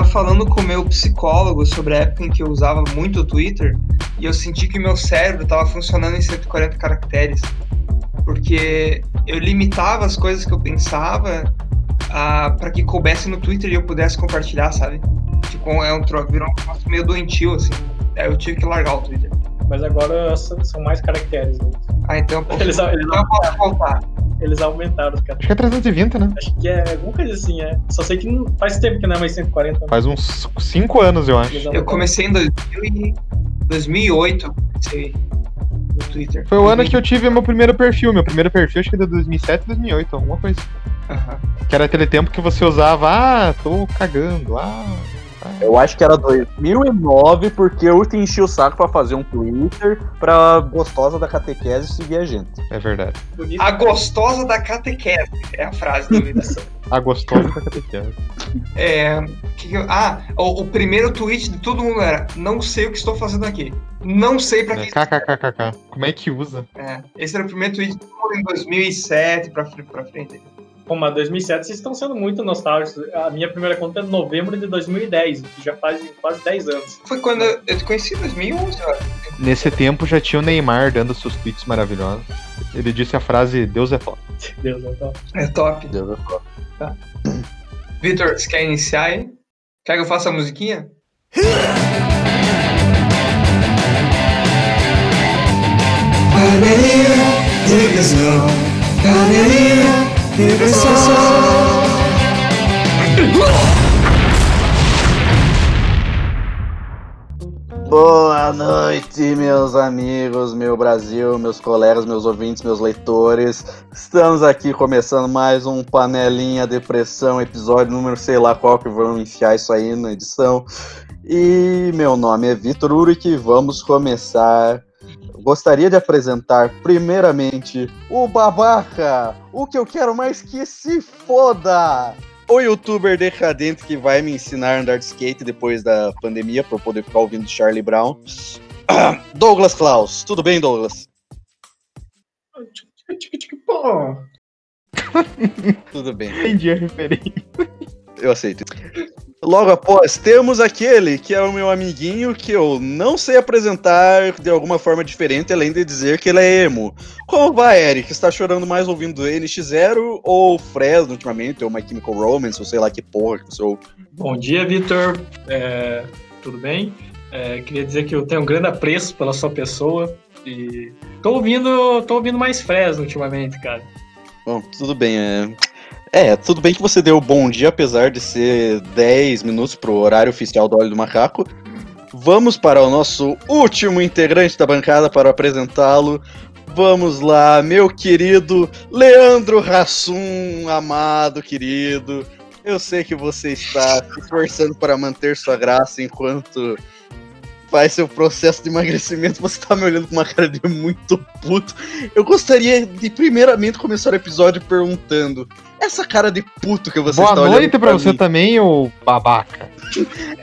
tava falando com o meu psicólogo sobre a época em que eu usava muito o Twitter e eu senti que meu cérebro tava funcionando em 140 caracteres. Porque eu limitava as coisas que eu pensava para que coubesse no Twitter e eu pudesse compartilhar, sabe? Tipo, é um troço, virou um troço meio doentio, assim. Aí eu tive que largar o Twitter. Mas agora são mais caracteres. Né? Ah, então posso, Eles, eles, então eu posso voltar. eles aumentaram os Acho caracteres. que é 320, né? Acho que é alguma coisa assim, é. Só sei que não, faz tempo que não é mais 140. né? Faz uns 5 anos, eu acho. Eu comecei em 2000 e 2008, eu comecei no Twitter. Foi o ano que eu tive meu primeiro perfil. Meu primeiro perfil acho que é de 2007, 2008, alguma coisa. Aham. Que era aquele tempo que você usava, ah, tô cagando, ah. Ah. Eu acho que era 2009, porque eu te enchi o saco pra fazer um Twitter pra gostosa da catequese seguir a gente. É verdade. A gostosa da catequese é a frase do vídeo. A gostosa da catequese. É, que que eu- ah, o, o primeiro tweet de todo mundo era: Não sei o que estou fazendo aqui. Não sei pra É, que. KKKKK. Como é que usa? É, esse era o primeiro tweet de todo mundo em 2007 pra, pra frente. Pô, mas 2007 vocês estão sendo muito nostálgicos. A minha primeira conta é novembro de 2010, que já faz quase 10 anos. Foi quando eu, eu te conheci em 2011, ó. Nesse tempo já tinha o Neymar dando seus tweets maravilhosos. Ele disse a frase Deus é foda. Deus, então. É top. Deus é foda. Vitor, você quer iniciar aí? Quer que eu faça a musiquinha? Boa noite, meus amigos, meu Brasil, meus colegas, meus ouvintes, meus leitores. Estamos aqui começando mais um Panelinha Depressão, episódio número sei lá qual que vamos enfiar isso aí na edição. E meu nome é Vitor Uric e vamos começar. Gostaria de apresentar primeiramente o babaca, o que eu quero mais que se foda! O youtuber decadente que vai me ensinar a andar de skate depois da pandemia para eu poder ficar ouvindo Charlie Brown. Douglas Klaus, tudo bem, Douglas? Tudo bem, Entendi a referência. Eu aceito. Logo após, temos aquele que é o meu amiguinho que eu não sei apresentar de alguma forma diferente, além de dizer que ele é emo. Como vai, Eric? Está chorando mais ouvindo NX0 ou Fresno ultimamente, ou My Chemical Romance, ou sei lá que porra que você ouve? Bom dia, Vitor. É, tudo bem? É, queria dizer que eu tenho um grande apreço pela sua pessoa e tô ouvindo, tô ouvindo mais Fresno ultimamente, cara. Bom, tudo bem. É... é, tudo bem que você deu bom dia, apesar de ser 10 minutos pro horário oficial do Olho do Macaco. Vamos para o nosso último integrante da bancada para apresentá-lo. Vamos lá, meu querido Leandro Rassum, amado querido. Eu sei que você está se esforçando para manter sua graça enquanto faz seu processo de emagrecimento. Você tá me olhando com uma cara de muito puto. Eu gostaria de, primeiramente, começar o episódio perguntando: essa cara de puto que você Boa está olhando noite pra você mim, também, ô babaca.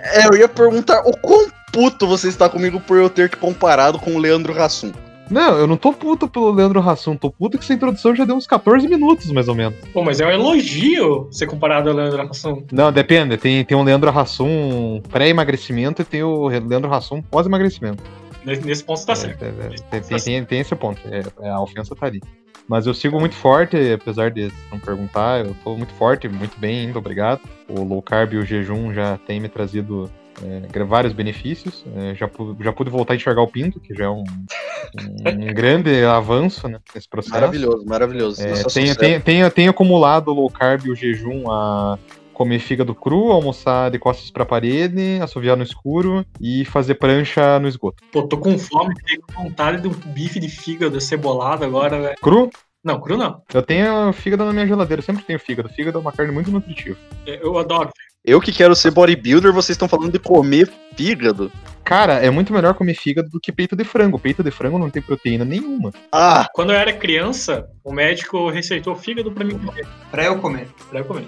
É, eu ia perguntar o quão puto você está comigo por eu ter te comparado com o Leandro Hassum. Não, eu não tô puto pelo Leandro Hassum, tô puto que essa introdução já deu uns 14 minutos, mais ou menos. Pô, mas é um elogio ser comparado ao Leandro Hassum. Não, depende, tem, tem um Leandro Hassum pré-emagrecimento e tem o Leandro Hassum pós-emagrecimento. Nesse, ponto tá É, certo. é, é, tem, tem, tem, tem esse ponto, é, é, a ofensa tá ali. Mas eu sigo muito forte, apesar de não perguntar, eu tô muito forte, muito bem ainda, obrigado. O low carb e o jejum já tem me trazido é, vários benefícios. É, já, já pude voltar a enxergar o pinto, que já é um, um grande avanço né, nesse processo. Maravilhoso, maravilhoso. É, tenho, tenho, tenho, tenho acumulado o low carb e o jejum a comer fígado cru, almoçar de costas pra parede, assoviar no escuro e fazer prancha no esgoto. Pô, tô com fome, fiquei com vontade de um bife de fígado cebolado agora, velho. Cru? Não, cru não. Eu tenho fígado na minha geladeira, eu sempre tenho fígado. Fígado é uma carne muito nutritiva. É, Eu adoro. Eu que quero ser bodybuilder, vocês estão falando de comer fígado? Cara, é muito melhor comer fígado do que peito de frango. Peito de frango não tem proteína nenhuma. Ah, Quando eu era criança, o médico receitou fígado pra mim comer. Pra eu comer. Pra eu comer.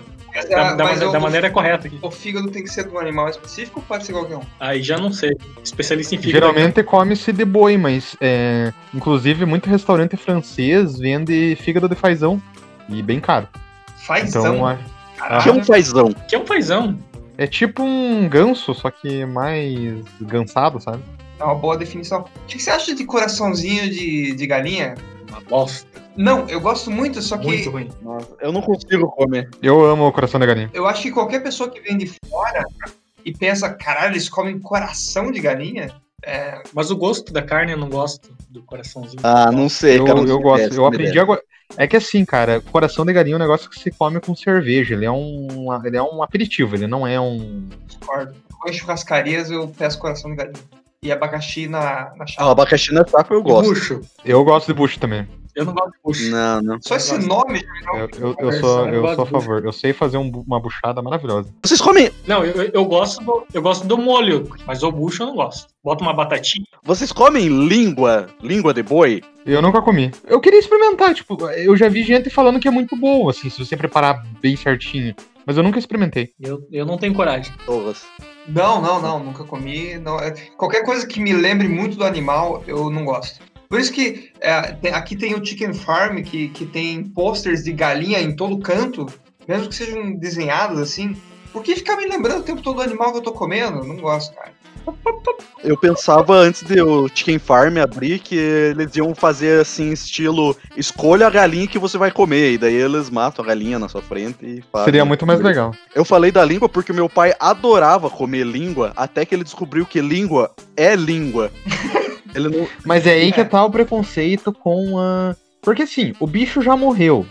Da, ah, da mas mane- eu- da maneira correta aqui. O fígado tem que ser de um animal específico ou pode ser qualquer um? Aí já não sei. Especialista em fígado. Geralmente come-se de boi, mas é, inclusive muito restaurante francês vende fígado de fazão. E bem caro. Fazão. Então a- Caralho. que é um fazão. Que é um fazão. é tipo um ganso, só que mais gansado, sabe? É uma boa definição. O que você acha de coraçãozinho de, de galinha? Uma bosta. Não, eu gosto muito, só que Muito ruim. Nossa, eu não consigo comer. Eu amo o coração de galinha. eu acho que qualquer pessoa que vem de fora e pensa, caralho, eles comem coração de galinha? É, Mas o gosto da carne eu não gosto do coraçãozinho. Ah, não sei, Eu, cara. não eu sei gosto. dessa, Eu aprendi agora. É que assim, cara, coração de galinha é um negócio que se come com cerveja. Ele é um, ele é um aperitivo, ele não é um. discordo. Em churrascarias eu peço coração de galinha. E abacaxi na, na Ah, o chapa. abacaxi na chapa eu E gosto. bucho. Eu gosto de bucho também. Eu não gosto de bucho. Não, não. Só esse nome Eu, eu, eu sou, Eu sou a favor. Eu sei fazer um uma buchada maravilhosa. Vocês comem, Não, eu, eu- gosto do, eu gosto do molho, mas o bucho eu não gosto. Bota uma batatinha. vocês comem língua, língua de boi? Eu nunca comi. Eu queria experimentar, tipo, eu já vi gente falando que é muito bom, assim, se você preparar bem certinho. Mas eu nunca experimentei. Eu, eu não tenho coragem. Torras. Não, não, não, nunca comi. Não. É- Qualquer coisa que me lembre muito do animal, eu não gosto. Por isso que é, tem- aqui tem o Chicken Farm, que, que tem posters de galinha em todo canto, mesmo que sejam desenhados assim. Por que ficar me lembrando o tempo todo do animal que eu tô comendo? Não gosto, cara. Eu pensava antes de o Chicken Farm abrir que eles iam fazer assim, estilo escolha a galinha que você vai comer. E daí eles matam a galinha na sua frente e fazem. Seria muito mais legal. Eu falei da língua porque meu pai adorava comer língua até que ele descobriu que língua é língua. Ele não. Mas é aí que É. tá o preconceito com a. Porque assim, o bicho já morreu.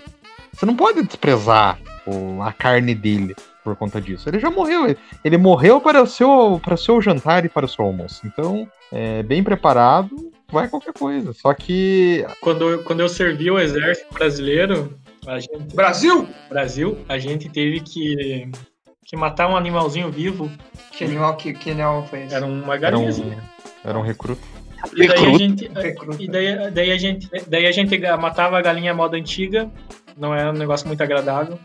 Você não pode desprezar o- a carne dele por conta disso. Ele já morreu. Ele, morreu para o seu, para o seu jantar e para o seu almoço. Então, é, bem preparado, vai qualquer coisa. Só que. Quando, eu- quando eu servi o exército brasileiro, a gente, Brasil! Brasil, a gente teve que, que matar um animalzinho vivo. Que animal, que, que animal foi esse? Era uma Era um, era um recruta. E daí a gente, Recruta. e daí, daí a gente, daí a gente matava a galinha à moda antiga, não era um negócio muito agradável.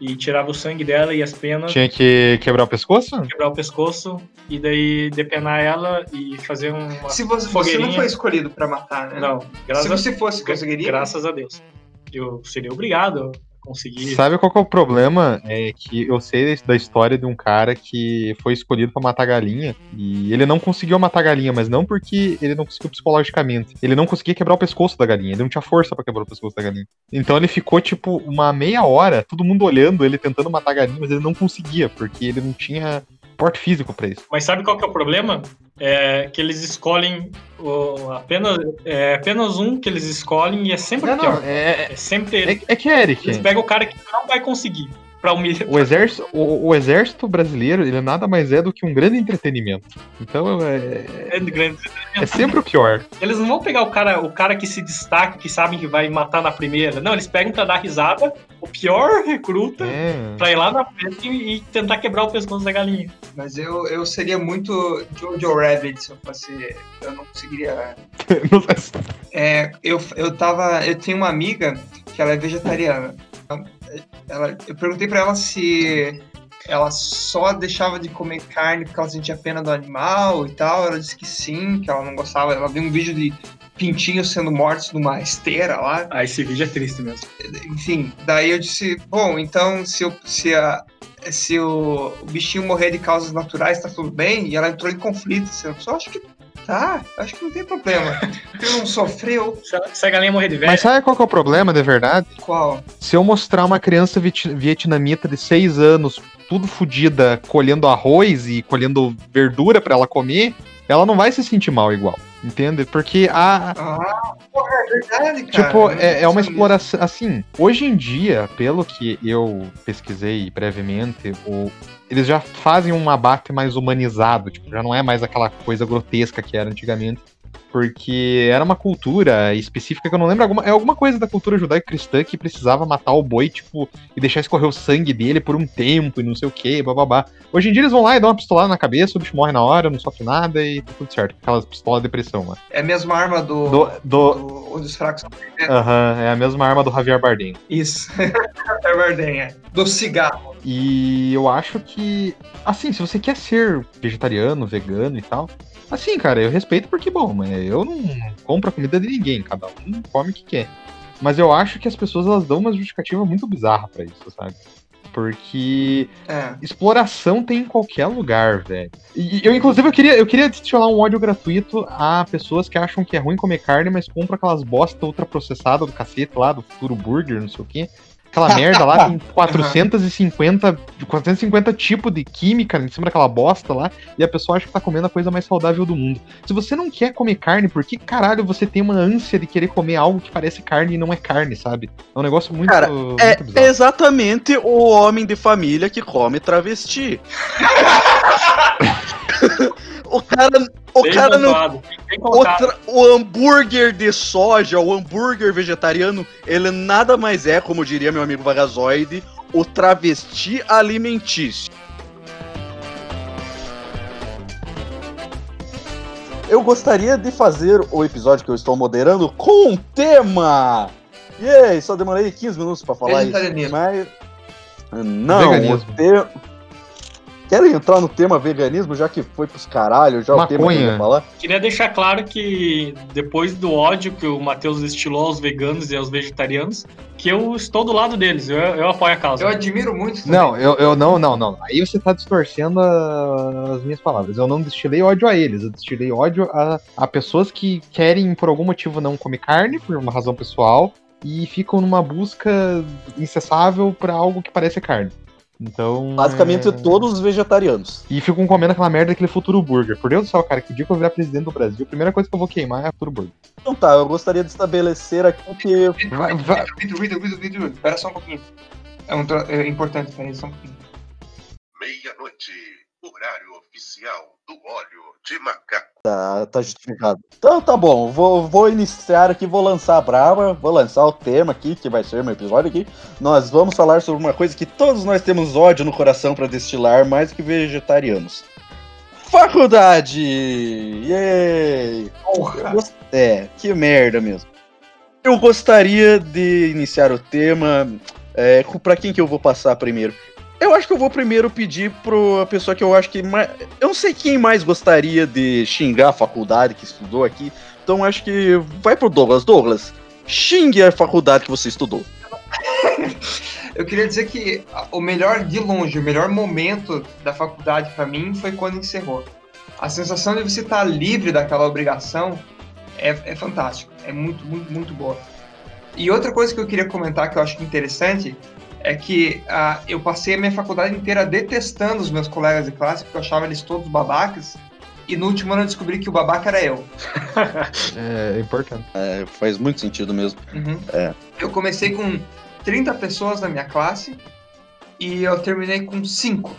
E tirava o sangue dela e as penas, Tinha que quebrar o pescoço? quebrar o pescoço e daí depenar ela e fazer uma. Se você, você não foi escolhido pra matar, né? Não, Se graças, você fosse, conseguiria? graças a Deus. Eu seria obrigado conseguir. Sabe qual que é o problema? É que eu sei da história de um cara que foi escolhido pra matar galinha e ele não conseguiu matar a galinha, mas não porque ele não conseguiu psicologicamente. Ele não conseguia quebrar o pescoço da galinha, ele não tinha força pra quebrar o pescoço da galinha. Então ele ficou tipo uma meia hora, todo mundo olhando ele tentando matar a galinha, mas ele não conseguia, porque ele não tinha porte físico pra isso. Mas sabe qual que é o problema? É que eles escolhem o- apenas, é apenas um que eles escolhem e é sempre Não, pior. não, é, É sempre é, ele. é que Eric, Eles pegam o cara que não vai conseguir pra humilhar. o exército, o, o exército brasileiro, ele nada mais é do que um grande entretenimento. Então é, Grande, grande. é sempre o pior. Eles não vão pegar o cara, o cara que se destaca, que sabem que vai matar na primeira. Não, eles pegam pra dar risada, o pior recruta, É. pra ir lá na frente e, e tentar quebrar o pescoço da galinha. Mas eu, eu seria muito Jojo Rabbit se eu fosse. Eu não conseguiria. É, eu, eu tava. Eu tenho uma amiga que ela é vegetariana. Ela, eu perguntei pra ela se ela só deixava de comer carne porque ela sentia pena do animal e tal. Ela disse que sim, que ela não gostava. Ela viu um vídeo de pintinhos sendo mortos numa esteira lá. Ah, esse vídeo é triste mesmo. Enfim, daí eu disse, bom, então se, eu, se, a, se o, o bichinho morrer de causas naturais, tá tudo bem? E ela entrou em conflito. Assim, eu só acho que tá, acho que não tem problema. Ele não sofreu. Se a, galinha morrer de velho, Mas sabe qual que é o problema, de verdade? Qual? Se eu mostrar uma criança viet- vietnamita de 6 anos, tudo fodida, colhendo arroz e colhendo verdura pra ela comer, ela não vai se sentir mal igual. Entende? Porque a, Ah, porra, é verdade, cara. Tipo, Eu é, é uma exploração. Assim, hoje em dia, pelo que eu pesquisei brevemente, o, eles já fazem um abate mais humanizado. Tipo, já não é mais aquela coisa grotesca que era antigamente. Porque era uma cultura específica que eu não lembro. Alguma, é alguma coisa da cultura judaico-cristã que precisava matar o boi, tipo, e deixar escorrer o sangue dele por um tempo e não sei o que, bababá. Hoje em dia eles vão lá e dão uma pistolada na cabeça, o bicho morre na hora, não sofre nada e tá tudo certo. Aquelas pistolas de depressão lá. É a mesma arma do. Do, do, do onde os fracos. Aham, é a mesma arma do Javier Bardem. Isso. é Bardem, é. Do cigarro. E eu acho que, assim, se você quer ser vegetariano, vegano e tal, assim, cara, eu respeito porque, bom, mas eu não compro a comida de ninguém, cada um come o que quer. Mas eu acho que as pessoas elas dão uma justificativa muito bizarra pra isso, sabe? Porque É. exploração tem em qualquer lugar, velho. E eu, inclusive, eu queria, eu queria adicionar um ódio gratuito a pessoas que acham que é ruim comer carne, mas compram aquelas bosta ultraprocessada do cacete lá, do futuro burger, não sei o quê. Aquela merda lá tem 450, 450 tipos de química em cima daquela bosta lá, e a pessoa acha que tá comendo a coisa mais saudável do mundo. Se você não quer comer carne, por que caralho você tem uma ânsia de querer comer algo que parece carne e não é carne, sabe? É um negócio muito, Cara, muito É bizarro. exatamente o homem de família que come travesti. o cara, o Bem cara não. bem O, hambúrguer de soja, o hambúrguer vegetariano, ele nada mais é, como diria meu amigo Vagazoide, o travesti alimentício. Eu gostaria de fazer o episódio que eu estou moderando com um tema! E aí, só demorei 15 minutos pra falar isso. Vegetarianismo. Mas. Não, o te... Querem entrar no tema veganismo, já que foi pros caralho, já o tema que eu ia Maconha. falar? Queria deixar claro que depois do ódio que o Matheus destilou aos veganos e aos vegetarianos, que eu estou do lado deles, eu, eu apoio a causa. Eu admiro muito também. Não, eu, eu não, não, não. Aí você tá distorcendo a- as minhas palavras. Eu não destilei ódio a eles, eu destilei ódio a, a pessoas que querem, por algum motivo, não comer carne, por uma razão pessoal, e ficam numa busca incessável pra algo que parece carne. Então. Basicamente é... todos os vegetarianos. E ficam comendo aquela merda daquele futuro burger. Por Deus do céu, cara, que o dia que eu virar presidente do Brasil, a primeira coisa que eu vou queimar é a futuro burger. Então tá, eu gostaria de estabelecer aqui que Vai- vai- Vitor, Vitor, Vitor, Vitor, espera só um pouquinho. É, um tro- é importante, peraí, só um pouquinho. Meia-noite, horário oficial do óleo de macaco. tá, tá justificado. Então tá bom, vou, vou iniciar aqui, vou lançar a brava, vou lançar o tema aqui, que vai ser meu episódio aqui. Nós vamos falar sobre uma coisa que todos nós temos ódio no coração pra destilar, mais que vegetarianos. Faculdade! Yay! Porra! É, que merda mesmo. Eu gostaria de iniciar o tema. É, com- pra quem que eu vou passar primeiro? Eu acho que eu vou primeiro pedir pra pessoa que eu acho que. mais- Eu não sei quem mais gostaria de xingar a faculdade que estudou aqui. Então acho que vai pro Douglas. Douglas, xingue a faculdade que você estudou. Eu queria dizer que o melhor, de longe, o melhor momento da faculdade pra mim foi quando encerrou. A sensação de você estar livre daquela obrigação é, é fantástico. É muito, muito, muito boa. E outra coisa que eu queria comentar que eu acho interessante é que ah, eu passei a minha faculdade inteira detestando os meus colegas de classe, porque eu achava eles todos babacas. E no último ano eu descobri que o babaca era eu. É importante. É, faz muito sentido mesmo. Uhum. É. Eu comecei com 30 pessoas na minha classe e eu terminei com 5,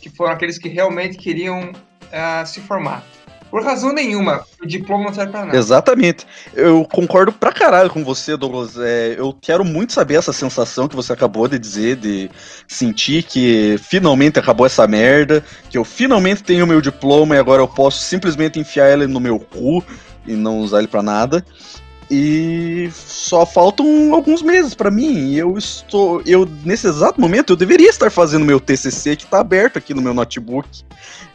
que foram aqueles que realmente queriam ah, se formar. Por razão nenhuma, o diploma não serve pra nada. Exatamente. Eu concordo pra caralho com você, Douglas. É, eu quero muito saber essa sensação que você acabou de dizer, de sentir que finalmente acabou essa merda, que eu finalmente tenho meu diploma e agora eu posso simplesmente enfiar ele no meu cu e não usar ele pra nada. E só faltam alguns meses pra mim. Eu estou, eu nesse exato momento eu deveria estar fazendo meu TCC que tá aberto aqui no meu notebook.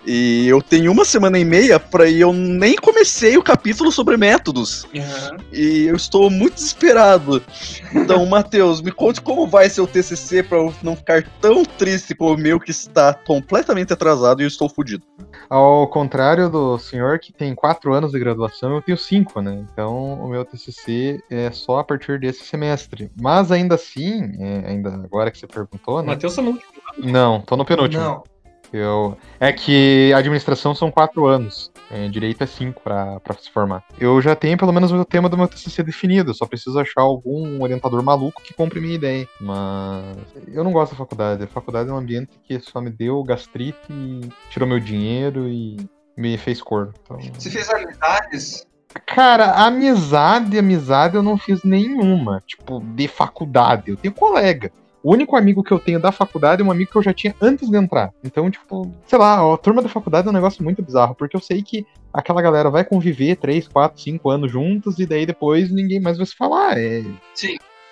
E eu tenho uma semana e meia pra e eu nem comecei o capítulo sobre métodos. Uhum. E eu estou muito desesperado. Então, Matheus, me conte como vai ser o TCC pra eu não ficar tão triste como o meu que está completamente atrasado e eu estou fudido. Ao contrário do senhor que tem quatro anos de graduação, eu tenho cinco, né? Então o meu TCC é só a partir desse semestre. Mas ainda assim, é, ainda agora que você perguntou, né? Matheus, você não. Não, tô no penúltimo. Não. Eu... É que a administração são quatro anos. É, direito é cinco pra, pra se formar. Eu já tenho pelo menos o tema do meu TCC definido. Só preciso achar algum orientador maluco que compre minha ideia. Mas eu não gosto da faculdade. A faculdade é um ambiente que só me deu gastrite, e tirou meu dinheiro e me fez corno. Então, Você fez amizades Cara, amizade, amizade eu não fiz nenhuma. Tipo, de faculdade. Eu tenho colega. O único amigo que eu tenho da faculdade é um amigo que eu já tinha antes de entrar. Então, tipo, sei lá, a turma da faculdade é um negócio muito bizarro, porque eu sei que aquela galera vai conviver 3, 4, 5 anos juntos e daí depois ninguém mais vai se falar. É...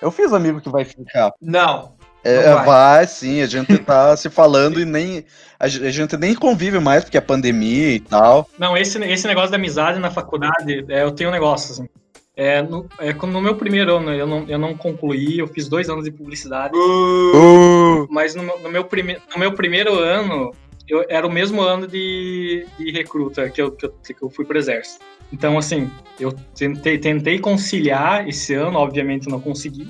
Eu fiz amigo que vai ficar. Não. É, Não vai. vai. sim, a gente tá se falando e nem. A gente nem convive mais porque é pandemia e tal. Não, esse, esse negócio da amizade na faculdade, é, eu tenho um negócio, assim. É, no, é, no meu primeiro ano eu não, eu não concluí, eu fiz dois anos de publicidade, Uh, mas no, meu- no meu, prime, no meu primeiro ano, eu, era o mesmo ano de, de recruta que eu, que, eu, que eu fui pro exército. Então, assim, eu tentei, tentei conciliar esse ano, obviamente não consegui.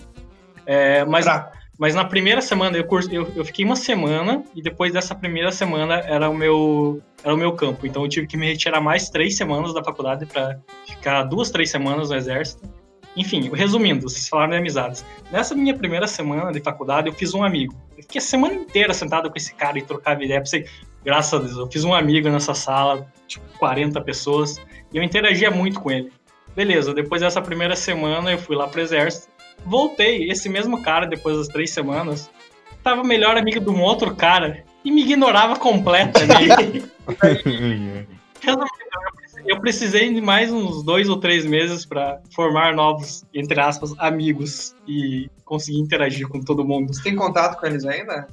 É, mas Fraco. Mas na primeira semana, eu, cur- eu, eu fiquei uma semana e depois dessa primeira semana era o meu era o meu campo. Então eu tive que me retirar mais três semanas da faculdade para ficar duas, três semanas no exército. Enfim, resumindo, vocês falaram de amizades. Nessa minha primeira semana de faculdade, eu fiz um amigo. Eu fiquei a semana inteira sentado com esse cara e trocava ideia. Pensei, graças a Deus, eu fiz um amigo nessa sala, tipo, 40 pessoas, e eu interagia muito com ele. Beleza, depois dessa primeira semana eu fui lá pro exército. Voltei, esse mesmo cara, depois das três semanas, tava melhor amigo de um outro cara e me ignorava completamente. Resumindo, eu precisei- de mais uns dois ou três meses pra formar novos, entre aspas, amigos e conseguir interagir com todo mundo. Você tem contato com eles ainda?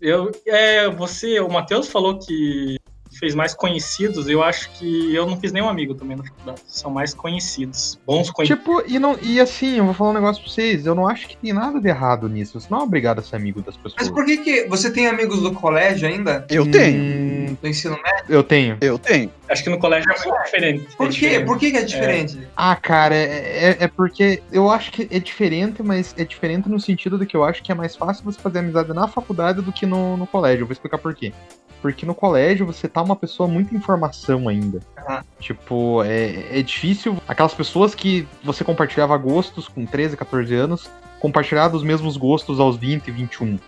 Eu, é, você, o Matheus falou que fez mais conhecidos, eu acho que eu não fiz nenhum amigo também na faculdade. São mais conhecidos, bons conhecidos. Tipo, e, não, e assim, eu vou falar um negócio pra vocês. Eu não acho que tem nada de errado nisso. Você não é obrigado a ser amigo das pessoas. Mas por que que... Você tem amigos do colégio ainda? eu tenho. Hum, Do ensino médio? eu tenho. Eu tenho. Acho que no colégio é muito diferente. Por É quê? diferente. Por que que é diferente? Ah, cara, é, é- é porque eu acho que é diferente, mas é diferente no sentido de que eu acho que é mais fácil você fazer amizade na faculdade do que no, no colégio. Eu vou explicar por quê. Porque no colégio você tá uma pessoa muito informação ainda. Aham. Tipo, é, é difícil. Aquelas pessoas que você compartilhava gostos com 13, 14 anos, compartilhar dos mesmos gostos aos 20, 21.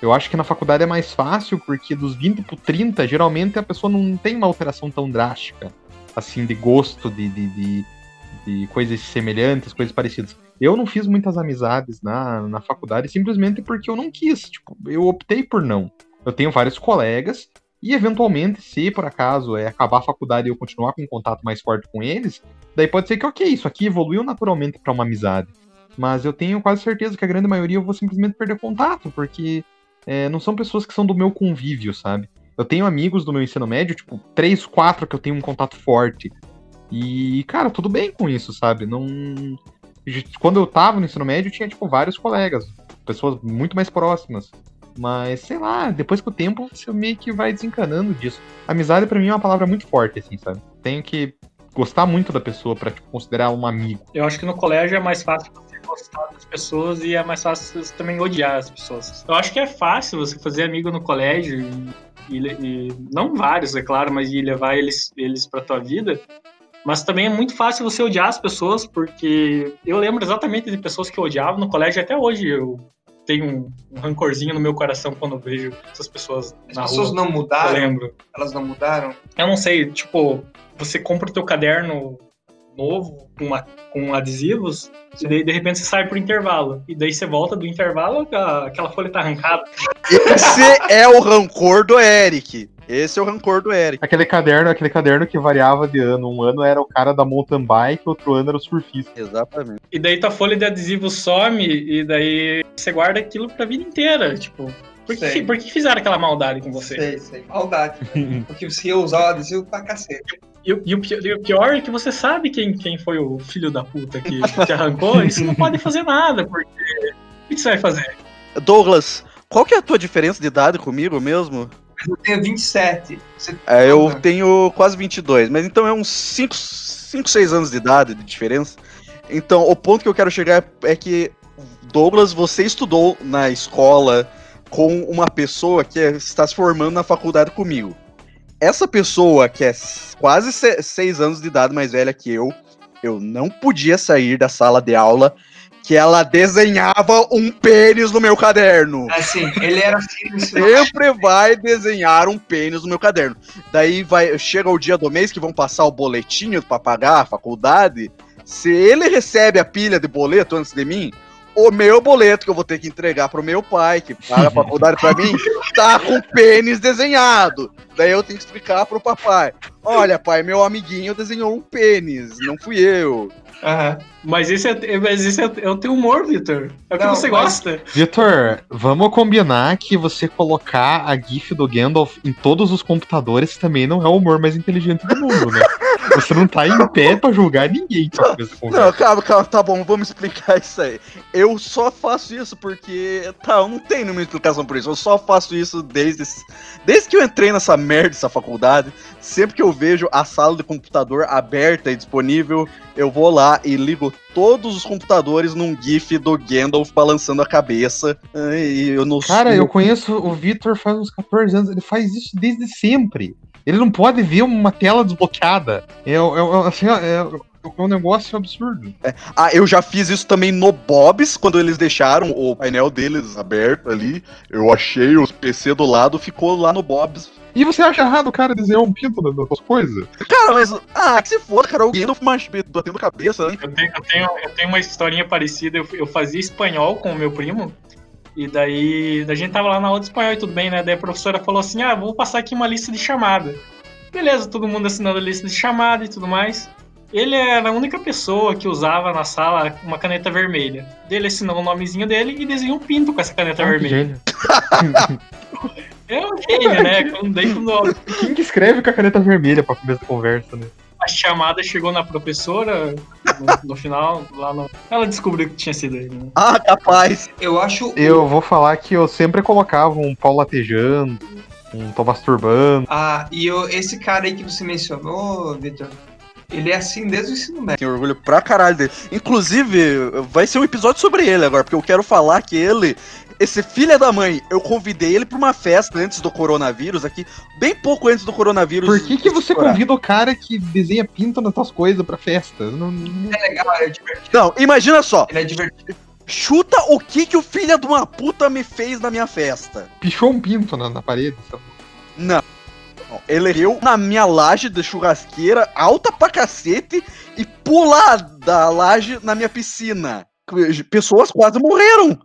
Eu acho que na faculdade é mais fácil, porque dos 20 pro 30, geralmente a pessoa não tem uma alteração tão drástica, assim, de gosto, de, de, de, de coisas semelhantes, coisas parecidas. Eu não fiz muitas amizades na, na faculdade simplesmente porque eu não quis. Tipo, eu optei por não. Eu tenho vários colegas e, eventualmente, se por acaso é acabar a faculdade e eu continuar com um contato mais forte com eles, daí pode ser que, ok, isso aqui evoluiu naturalmente para uma amizade. Mas eu tenho quase certeza que a grande maioria eu vou simplesmente perder contato, porque é, não são pessoas que são do meu convívio, sabe? Eu tenho amigos do meu ensino médio, tipo, três, quatro que eu tenho um contato forte. E, cara, tudo bem com isso, sabe? Não. Quando eu tava no ensino médio, tinha, tipo, vários colegas, pessoas muito mais próximas. Mas, sei lá, depois com o tempo você meio que vai desencanando disso. Amizade pra mim é uma palavra muito forte, assim, sabe? Tenho que gostar muito da pessoa pra tipo, considerar um amigo. Eu acho que no colégio é mais fácil você gostar das pessoas e é mais fácil você também odiar as pessoas. Eu acho que é fácil você fazer amigo no colégio e- e- não vários, é claro, mas e levar eles, eles pra tua vida. Mas também é muito fácil você odiar as pessoas, porque eu lembro exatamente de pessoas que eu odiava no colégio até hoje. Eu tenho um, um rancorzinho no meu coração quando eu vejo essas pessoas As na pessoas rua. não Eu mudaram? lembro. Elas não mudaram? Eu não sei, tipo, você compra o teu caderno novo com, uma- com adesivos, e daí de repente você sai pro intervalo. E daí você volta do intervalo, a- aquela folha tá arrancada. Esse é o rancor do Eric. Esse é o rancor do Eric. Aquele caderno, aquele caderno que variava de ano. Um ano era o cara da mountain bike, outro ano era o surfista. Exatamente. E daí tua folha de adesivo some, e daí você guarda aquilo pra vida inteira. Tipo, por que, por que fizeram aquela maldade com você? Sei, sei. Maldade. Porque você ia usar o adesivo pra cacete. E, o- e o pi- e o pior é que você sabe quem, quem foi o filho da puta que te arrancou, e você não pode fazer nada, porque. O que você vai fazer? Douglas, qual que é a tua diferença de idade comigo mesmo? Eu tenho 27. Você... É, eu Ah. tenho quase 22, mas então é uns 5, 5, 6 anos de idade de diferença. Então, o ponto que eu quero chegar é que, Douglas, você estudou na escola com uma pessoa que está se formando na faculdade comigo. Essa pessoa, que é quase 6 anos de idade mais velha que eu, eu não podia sair da sala de aula que ela desenhava um pênis no meu caderno. Assim, ele era Sempre vai desenhar um pênis no meu caderno. Daí vai, chega o dia do mês que vão passar o boletinho pra pagar a faculdade. Se ele recebe a pilha de boleto antes de mim, o meu boleto que eu vou ter que entregar pro meu pai, que paga a faculdade pra mim, tá com pênis desenhado. Daí eu tenho que explicar pro papai. Olha, pai, meu amiguinho desenhou um pênis, não fui eu. Aham. Mas esse é, mas esse é, é o teu humor, Vitor. É o que Não, você mas- gosta. Vitor, vamos combinar que você colocar a GIF do Gandalf em todos os computadores também não é o humor mais inteligente do mundo, né? Você não tá em pé pra julgar ninguém essa Não, conversa. calma, calma, tá bom, vamos explicar isso aí. Eu só faço isso porque. Tá, eu não tenho nenhuma explicação por isso. Eu só faço isso desde. Desde que eu entrei nessa merda, essa faculdade. Sempre que eu vejo a sala de computador aberta e disponível, eu vou lá e ligo todos os computadores num GIF do Gandalf balançando a cabeça. E eu não Cara, eu conheço o Vitor faz uns 14 anos, ele faz isso desde sempre. Ele não pode ver uma tela desbloqueada. É, é, é, assim, é, é um negócio absurdo. Ah, eu já fiz isso também no Bob's, quando eles deixaram o painel deles aberto ali. Eu achei os PC do lado, ficou lá no Bob's. E você acha errado o cara desenhar um pinto nas suas coisas? Cara, mas. Ah, que se for, cara, o Gandalf mas, batendo cabeça, né? Eu tenho, eu tenho, eu tenho uma historinha parecida. Eu, eu fazia espanhol com o meu primo. E daí a gente tava lá na aula de espanhol e tudo bem, né? Daí a professora falou assim: ah, vou passar aqui uma lista de chamada. Beleza, todo mundo assinando a lista de chamada e tudo mais. Ele era a única pessoa que usava na sala uma caneta vermelha. Ele assinou o nomezinho dele e desenhou um pinto com essa caneta que vermelha. É um gênio, né? Quando, daí quando Quem que escreve com a caneta vermelha pra começo da conversa, né? a chamada chegou na professora, no, no final, lá no... Ela descobriu que tinha sido ele, né? Ah, capaz. Eu acho. Eu vou falar que eu sempre colocava um pau latejando, um tô masturbando. Ah, e eu- esse cara aí que você mencionou, Vitor, ele é assim desde o ensino médio. Tenho orgulho pra caralho dele. Inclusive, vai ser um episódio sobre ele agora, porque eu quero falar que ele. Esse filho da mãe, eu convidei ele pra uma festa antes do coronavírus aqui, bem pouco antes do coronavírus. Por que, que você estourar. convida o cara que desenha pinto nas tuas coisas pra festa? Não- não- É legal, é divertido. Não, imagina só. Ele é divertido. Chuta o que que o filho de uma puta me fez na minha festa. Pichou um pinto na, na parede. sabe? Não. Não, Ele eu na minha laje de churrasqueira, alta pra cacete, e pular da laje na minha piscina. Pessoas quase morreram.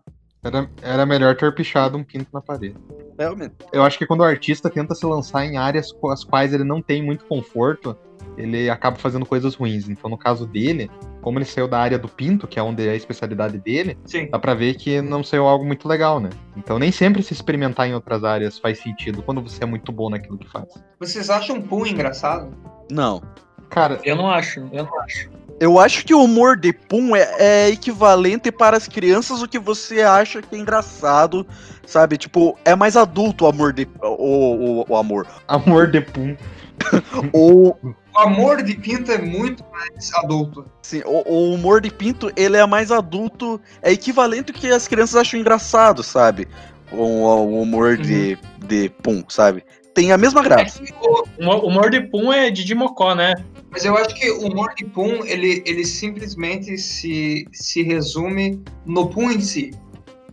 Era, era melhor ter pichado um pinto na parede. Realmente. Eu acho que quando o artista tenta se lançar em áreas com as quais ele não tem muito conforto, ele acaba fazendo coisas ruins. Então, no caso dele, como ele saiu da área do pinto, que é onde é a especialidade dele, Sim. dá pra ver que não saiu algo muito legal, né? Então, nem sempre se experimentar em outras áreas faz sentido quando você é muito bom naquilo que faz. Vocês acham Pum engraçado? Não. Cara, Eu não acho, eu não acho. Eu acho que o humor de Pum é, é equivalente para as crianças o que você acha que é engraçado, sabe? Tipo, é mais adulto o amor de. O, o, o amor. amor de pum. Ou, O amor de Pinto é muito mais adulto. assim, o, o humor de Pinto, ele é mais adulto, é equivalente ao que as crianças acham engraçado, sabe? O, o humor de, de Pum, sabe? Tem a mesma É graça. que o- O Mo- o humor de Pum é Didi Mocó, né? Mas eu acho que o de Pum, ele, ele simplesmente se, se resume no Pum em si.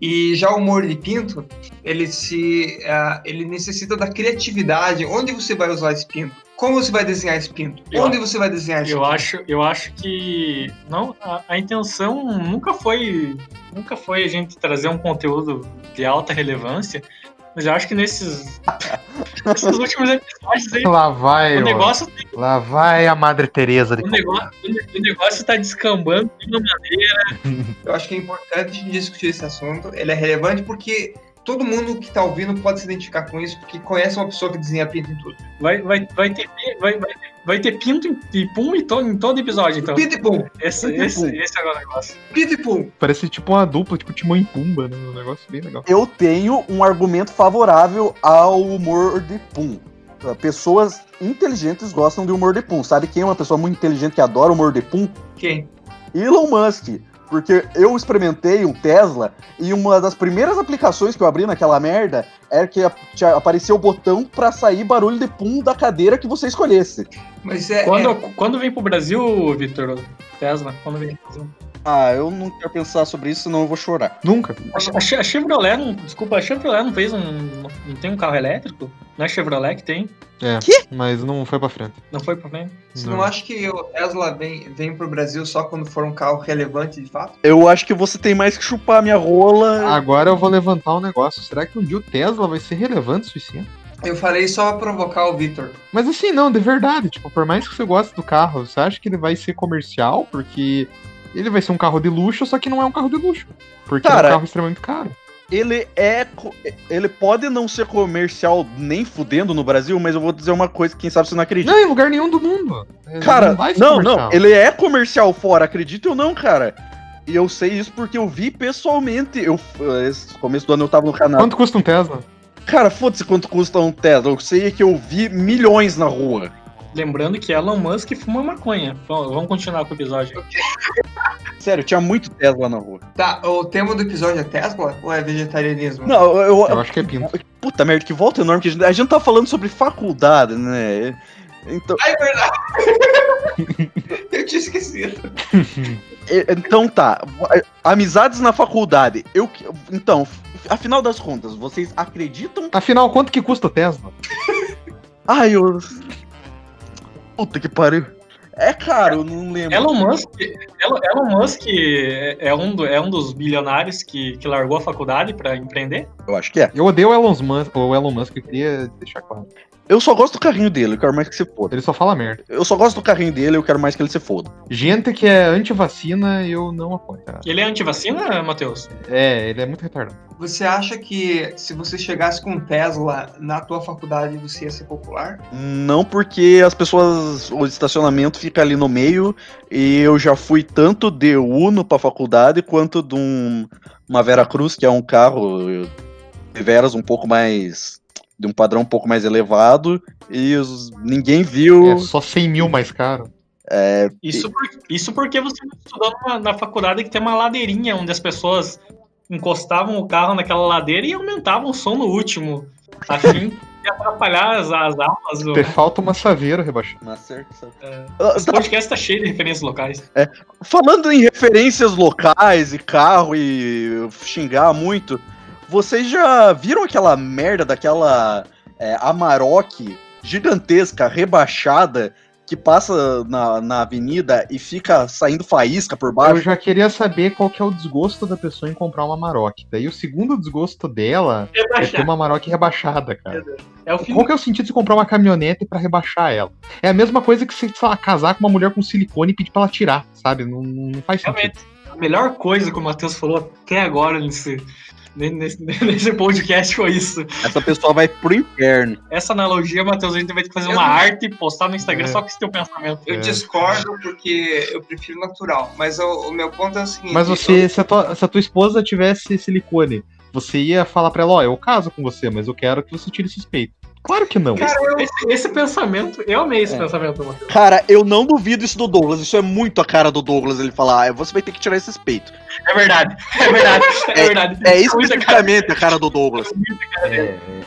E já o humor de Pinto, ele se ah, ele necessita da criatividade. Onde você vai usar esse pinto? Como você vai desenhar esse pinto? Eu- Onde você vai desenhar esse Eu pinto? acho, eu acho que não, a, a intenção nunca foi, nunca foi a gente trazer um conteúdo de alta relevância, mas eu acho que nesses, nesses últimos episódios aí, Lá vai, o negócio, Lá vai a Madre Teresa de o negócio, o negócio tá descambando de uma maneira. Eu acho que é importante a gente discutir esse assunto. Ele é relevante porque todo mundo que tá ouvindo pode se identificar com isso, porque conhece uma pessoa que desenha pinto em tudo. Vai, vai, vai ter, vai, vai, vai ter pinto e pum em, to, em todo episódio, então. Pinto e pum, Esse, pinto e esse, pum. esse é o negócio. pinto e pum. Parece tipo uma dupla, tipo Timão e Pumba, né? Um negócio bem legal. Eu tenho um argumento favorável ao humor de Pum. Pessoas inteligentes gostam de humor de Pum. Sabe quem é uma pessoa muito inteligente que adora humor de Pum? Quem? Elon Musk. Porque eu experimentei um Tesla e uma das primeiras aplicações que eu abri naquela merda era que a- tinha- aparecia o botão pra sair barulho de pum da cadeira que você escolhesse. Mas é. Quando, é- quando vem pro Brasil, Vitor, Tesla, quando vem pro Brasil? Ah, eu não quero pensar sobre isso, senão eu vou chorar. Nunca. A, a, a Chevrolet, não, desculpa, a Chevrolet não fez um. Não tem um carro elétrico? Não é Chevrolet que tem? É, mas não foi pra frente. Não foi pra frente? Você não acha que o Tesla vem, vem pro Brasil só quando for um carro relevante de fato? Eu acho que você tem mais que chupar minha rola. Agora eu vou levantar um negócio. Será que um dia o Tesla vai ser relevante o suficiente? Eu falei só pra provocar o Victor. Mas assim, não, de verdade. Tipo, por mais que você goste do carro, você acha que ele vai ser comercial? Porque ele vai ser um carro de luxo, só que não é um carro de luxo. Porque é Cara, um carro extremamente caro. Ele é. Ele pode não ser comercial nem fudendo no Brasil, mas eu vou dizer uma coisa que quem sabe você não acredita. Não, em lugar nenhum do mundo. É, Cara, não, comercial. não, ele é comercial fora, acredita ou não, cara? E eu sei isso porque eu vi pessoalmente. Eu, esse começo do ano eu tava no canal. Quanto custa um Tesla? Cara, foda-se quanto custa um Tesla. Eu sei que eu vi milhões na rua. Lembrando que Elon Musk fuma maconha. Bom, vamos continuar com o episódio. Sério, tinha muito Tesla na rua. Tá, o tema do episódio é Tesla ou é vegetarianismo? Não, eu. eu- Eu acho que é pinto. puta merda, que volta enorme que a gente, a gente tá falando sobre faculdade, né? Então, Ah, é verdade! eu tinha esquecido. então tá. Amizades na faculdade. Eu. Então, afinal das contas, vocês acreditam? Afinal, quanto que custa o Tesla? Ai, eu. Puta que pariu. É caro, eu não lembro. Elon Musk, Elon, Elon Musk é, é um, do- é um dos bilionários que, que largou a faculdade pra empreender? Eu acho que é. Eu odeio o Elon Musk, o Elon Musk, eu queria deixar claro. Eu só gosto do carrinho dele, eu quero mais que se foda. Ele só fala merda. Eu só gosto do carrinho dele, eu quero mais que ele se foda. Gente que é anti-vacina, eu não apoio. Tá? Ele é antivacina, Matheus? É, ele é muito retardado. Você acha que se você chegasse com um Tesla na tua faculdade, você ia ser popular? Não porque as pessoas. O estacionamento fica ali no meio. E eu já fui tanto de Uno pra faculdade quanto de um, uma Vera Cruz, que é um carro de veras um pouco mais. De um padrão um pouco mais elevado. E os- ninguém viu. É só 100 mil mais caro. Isso, por- isso porque você estudou numa, na faculdade que tem uma ladeirinha onde as pessoas encostavam o carro naquela ladeira e aumentavam o som no último, a fim de atrapalhar as, as aulas. Te falta uma saveira rebaixada. Mas certo, certo. É. Ah, Esse podcast tá cheio de referências locais. Falando em referências locais e carro e xingar muito, vocês já viram aquela merda daquela é, Amarok gigantesca, rebaixada, que passa na, na avenida e fica saindo faísca por Eu baixo? já queria saber qual que é o desgosto da pessoa em comprar uma Maroc. Daí o segundo desgosto dela é ter uma Maroc rebaixada, cara. É o fim Qual que é o sentido de comprar uma caminhonete pra rebaixar ela? É a mesma coisa que você, lá, casar com uma mulher com silicone e pedir pra ela tirar, sabe? Não, não faz sentido. Realmente, a melhor coisa que o Matheus falou até agora nesse, nesse, nesse podcast foi isso. Essa pessoa vai pro inferno. Essa analogia, Matheus, a gente vai ter que fazer Eu uma não- arte e postar no Instagram É. só com esse teu pensamento. Eu É. discordo porque eu prefiro natural. Mas o, o meu ponto é o seguinte: Mas você, se a, tua, se a tua esposa tivesse silicone, você ia falar pra ela, ó, eu caso com você, mas eu quero que você tire esses peitos. Claro que não. Esse, esse pensamento, eu amei esse É. pensamento, Matheus. Cara, eu não duvido isso do Douglas. Isso é muito a cara do Douglas. Ele falar, ah, você vai ter que tirar esses peitos. É verdade, é verdade, é, verdade. É Isso muito a cara- especificamente a cara do Douglas.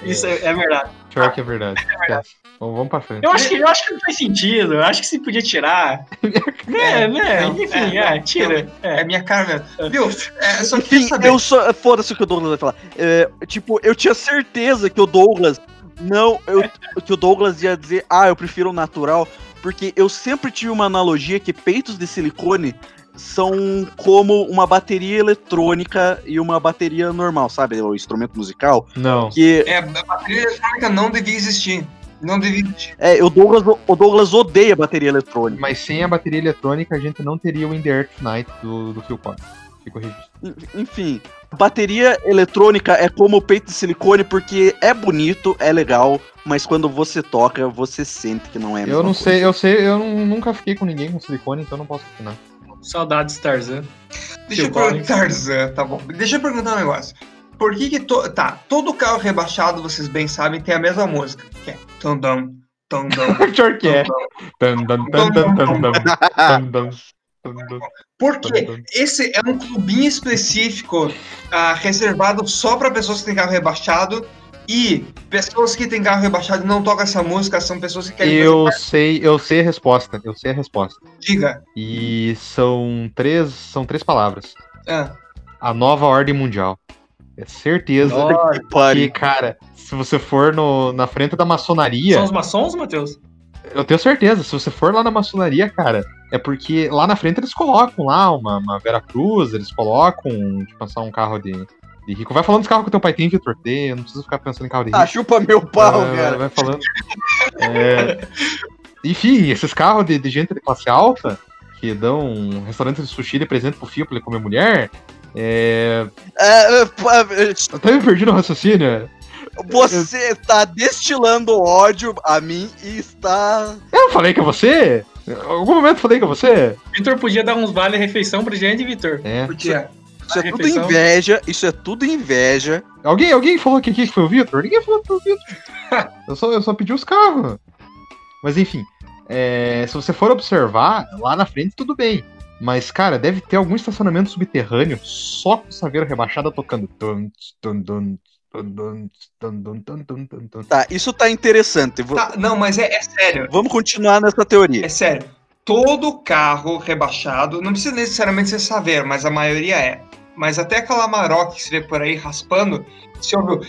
Isso é, é verdade. Pior que é verdade. Esquece. Vamos, vamos pra frente. Eu acho, que, eu acho que não faz sentido. Eu acho que se podia tirar. É, né? Não, Enfim, é, é, tira. É É. minha cara mesmo. Viu? É, só queria Enfim, eu só. Foda-se o que o Douglas vai falar. É, tipo, eu tinha certeza que o Douglas. Não, eu, que o Douglas ia dizer, ah, eu prefiro o natural. Porque eu sempre tive uma analogia que peitos de silicone são como uma bateria eletrônica e uma bateria normal, sabe? O instrumento musical. Não. Que É, a bateria eletrônica não devia existir. Não devia existir. é, o Douglas, o Douglas odeia bateria eletrônica. Mas sem a bateria eletrônica, a gente não teria o In The Earth Night do, do Phil Collins. Registro. Enfim, bateria eletrônica é como o peito de silicone porque é bonito, é legal, mas quando você toca, você sente que não é Eu não coisa. sei, eu sei, eu nunca fiquei com ninguém com silicone, então não posso opinar. Saudades, Tarzan. Deixa eu perguntar, Tarzan, tá bom. Deixa eu perguntar um negócio. Por que que... To... Tá, todo carro rebaixado, vocês bem sabem, tem a mesma música. Que é... Tandam, tandam, Pior que é. tandam. Tan, tan, tan, tan, tan, tan, tan, tan, tan, tan. Por quê? Esse é um clubinho específico ah, reservado só para pessoas que têm carro rebaixado E pessoas que têm carro rebaixado e não tocam essa música são pessoas que querem Eu fazer sei, eu sei a resposta. Eu sei a resposta. Diga. E são três, são três palavras. Ah, A nova ordem mundial. É certeza Nossa, que, Pare. cara, se você for no, na frente da maçonaria, São os maçons, Matheus? Eu tenho certeza, se você for lá na maçonaria, cara, é porque lá na frente eles colocam lá uma, uma Vera Cruz, eles colocam, tipo, passar um carro de, de rico. Vai falando dos carros que teu pai tem, Vitor, tem, eu não preciso ficar pensando em carro de rico. Ah, chupa meu pau, Vai- cara. Vai falando. É, Enfim, esses carros de, de gente de classe alta que dão um restaurante de sushi de presente pro filho pra ele comer mulher. É... É, é, pá, Eu até me perdi no raciocínio. Você tá destilando ódio a mim e está. Eu falei que é você? Em algum momento falei que é você? Vitor podia dar uns vale refeição pra gente, Vitor. É. quê? Isso é tudo inveja, isso é tudo inveja. Alguém, alguém falou que aqui que foi o Vitor? Ninguém falou que foi o Vitor. eu, só, eu só pedi os carros. Mas enfim, é, se você for observar, lá na frente tudo bem. Mas, cara, deve ter algum estacionamento subterrâneo só com saveira rebaixada tocando. Tum, tum, tum, Tá, isso tá interessante. Tá, não, mas é, é sério. Vamos continuar nessa teoria. É sério. Todo carro rebaixado, não precisa necessariamente ser Saveiro, mas a maioria é. Mas até aquela Maroc que se vê por aí raspando, se ouviu.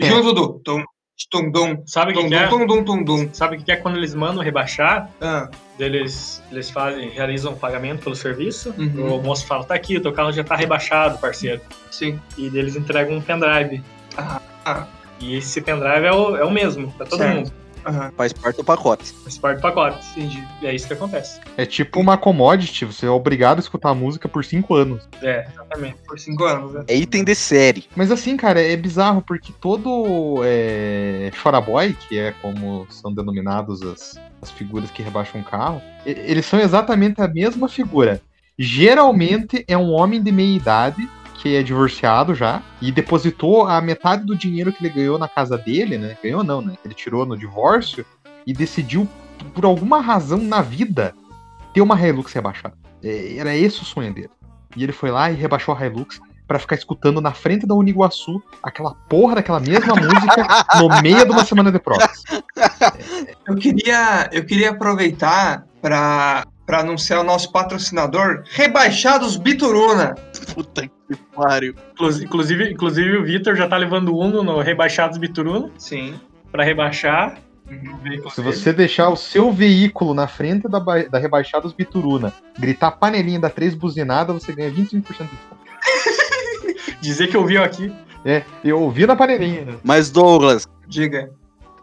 Junto do tum, tum, dum, Sabe o que, é? tum, tum. Sabe o que é quando eles mandam rebaixar? Ah, Eles, eles fazem, realizam o pagamento pelo serviço. Uhum. O moço fala: tá aqui, o teu carro já tá rebaixado, parceiro. sim. E eles entregam um pendrive. Ah. E esse pendrive é o, é o mesmo pra todo Certo. mundo. Aham, Faz parte do pacote. Faz parte do pacote. entendi. E é isso que acontece. É tipo uma commodity, você é obrigado a escutar a música por cinco anos. É, exatamente. Por cinco anos, né? É item de série. Mas assim, cara, é bizarro porque todo é, choraboy, que é como são denominados as, as figuras que rebaixam um carro, eles são exatamente a mesma figura. Geralmente é um homem de meia idade que é divorciado já e depositou a metade do dinheiro que ele ganhou na casa dele, né? Ganhou não, né? Ele tirou no divórcio e decidiu, por alguma razão na vida, ter uma Hilux rebaixada. É, Era esse o sonho dele. E ele foi lá e rebaixou a Hilux pra ficar escutando na frente da Uniguaçu aquela porra daquela mesma música no meio de uma semana de provas. Eu queria, eu queria aproveitar para para anunciar o nosso patrocinador, Rebaixados Bituruna. Puta pariu. Inclusive, inclusive, o Vitor já tá levando Uno no Rebaixados Bituruna Sim. pra rebaixar. O veículo Se dele. você deixar o seu veículo na frente da, da Rebaixados Bituruna, gritar panelinha da três buzinada, você ganha 25% de desconto. Dizer que ouviu aqui. É, eu ouvi na panelinha. Mas, Douglas, Diga.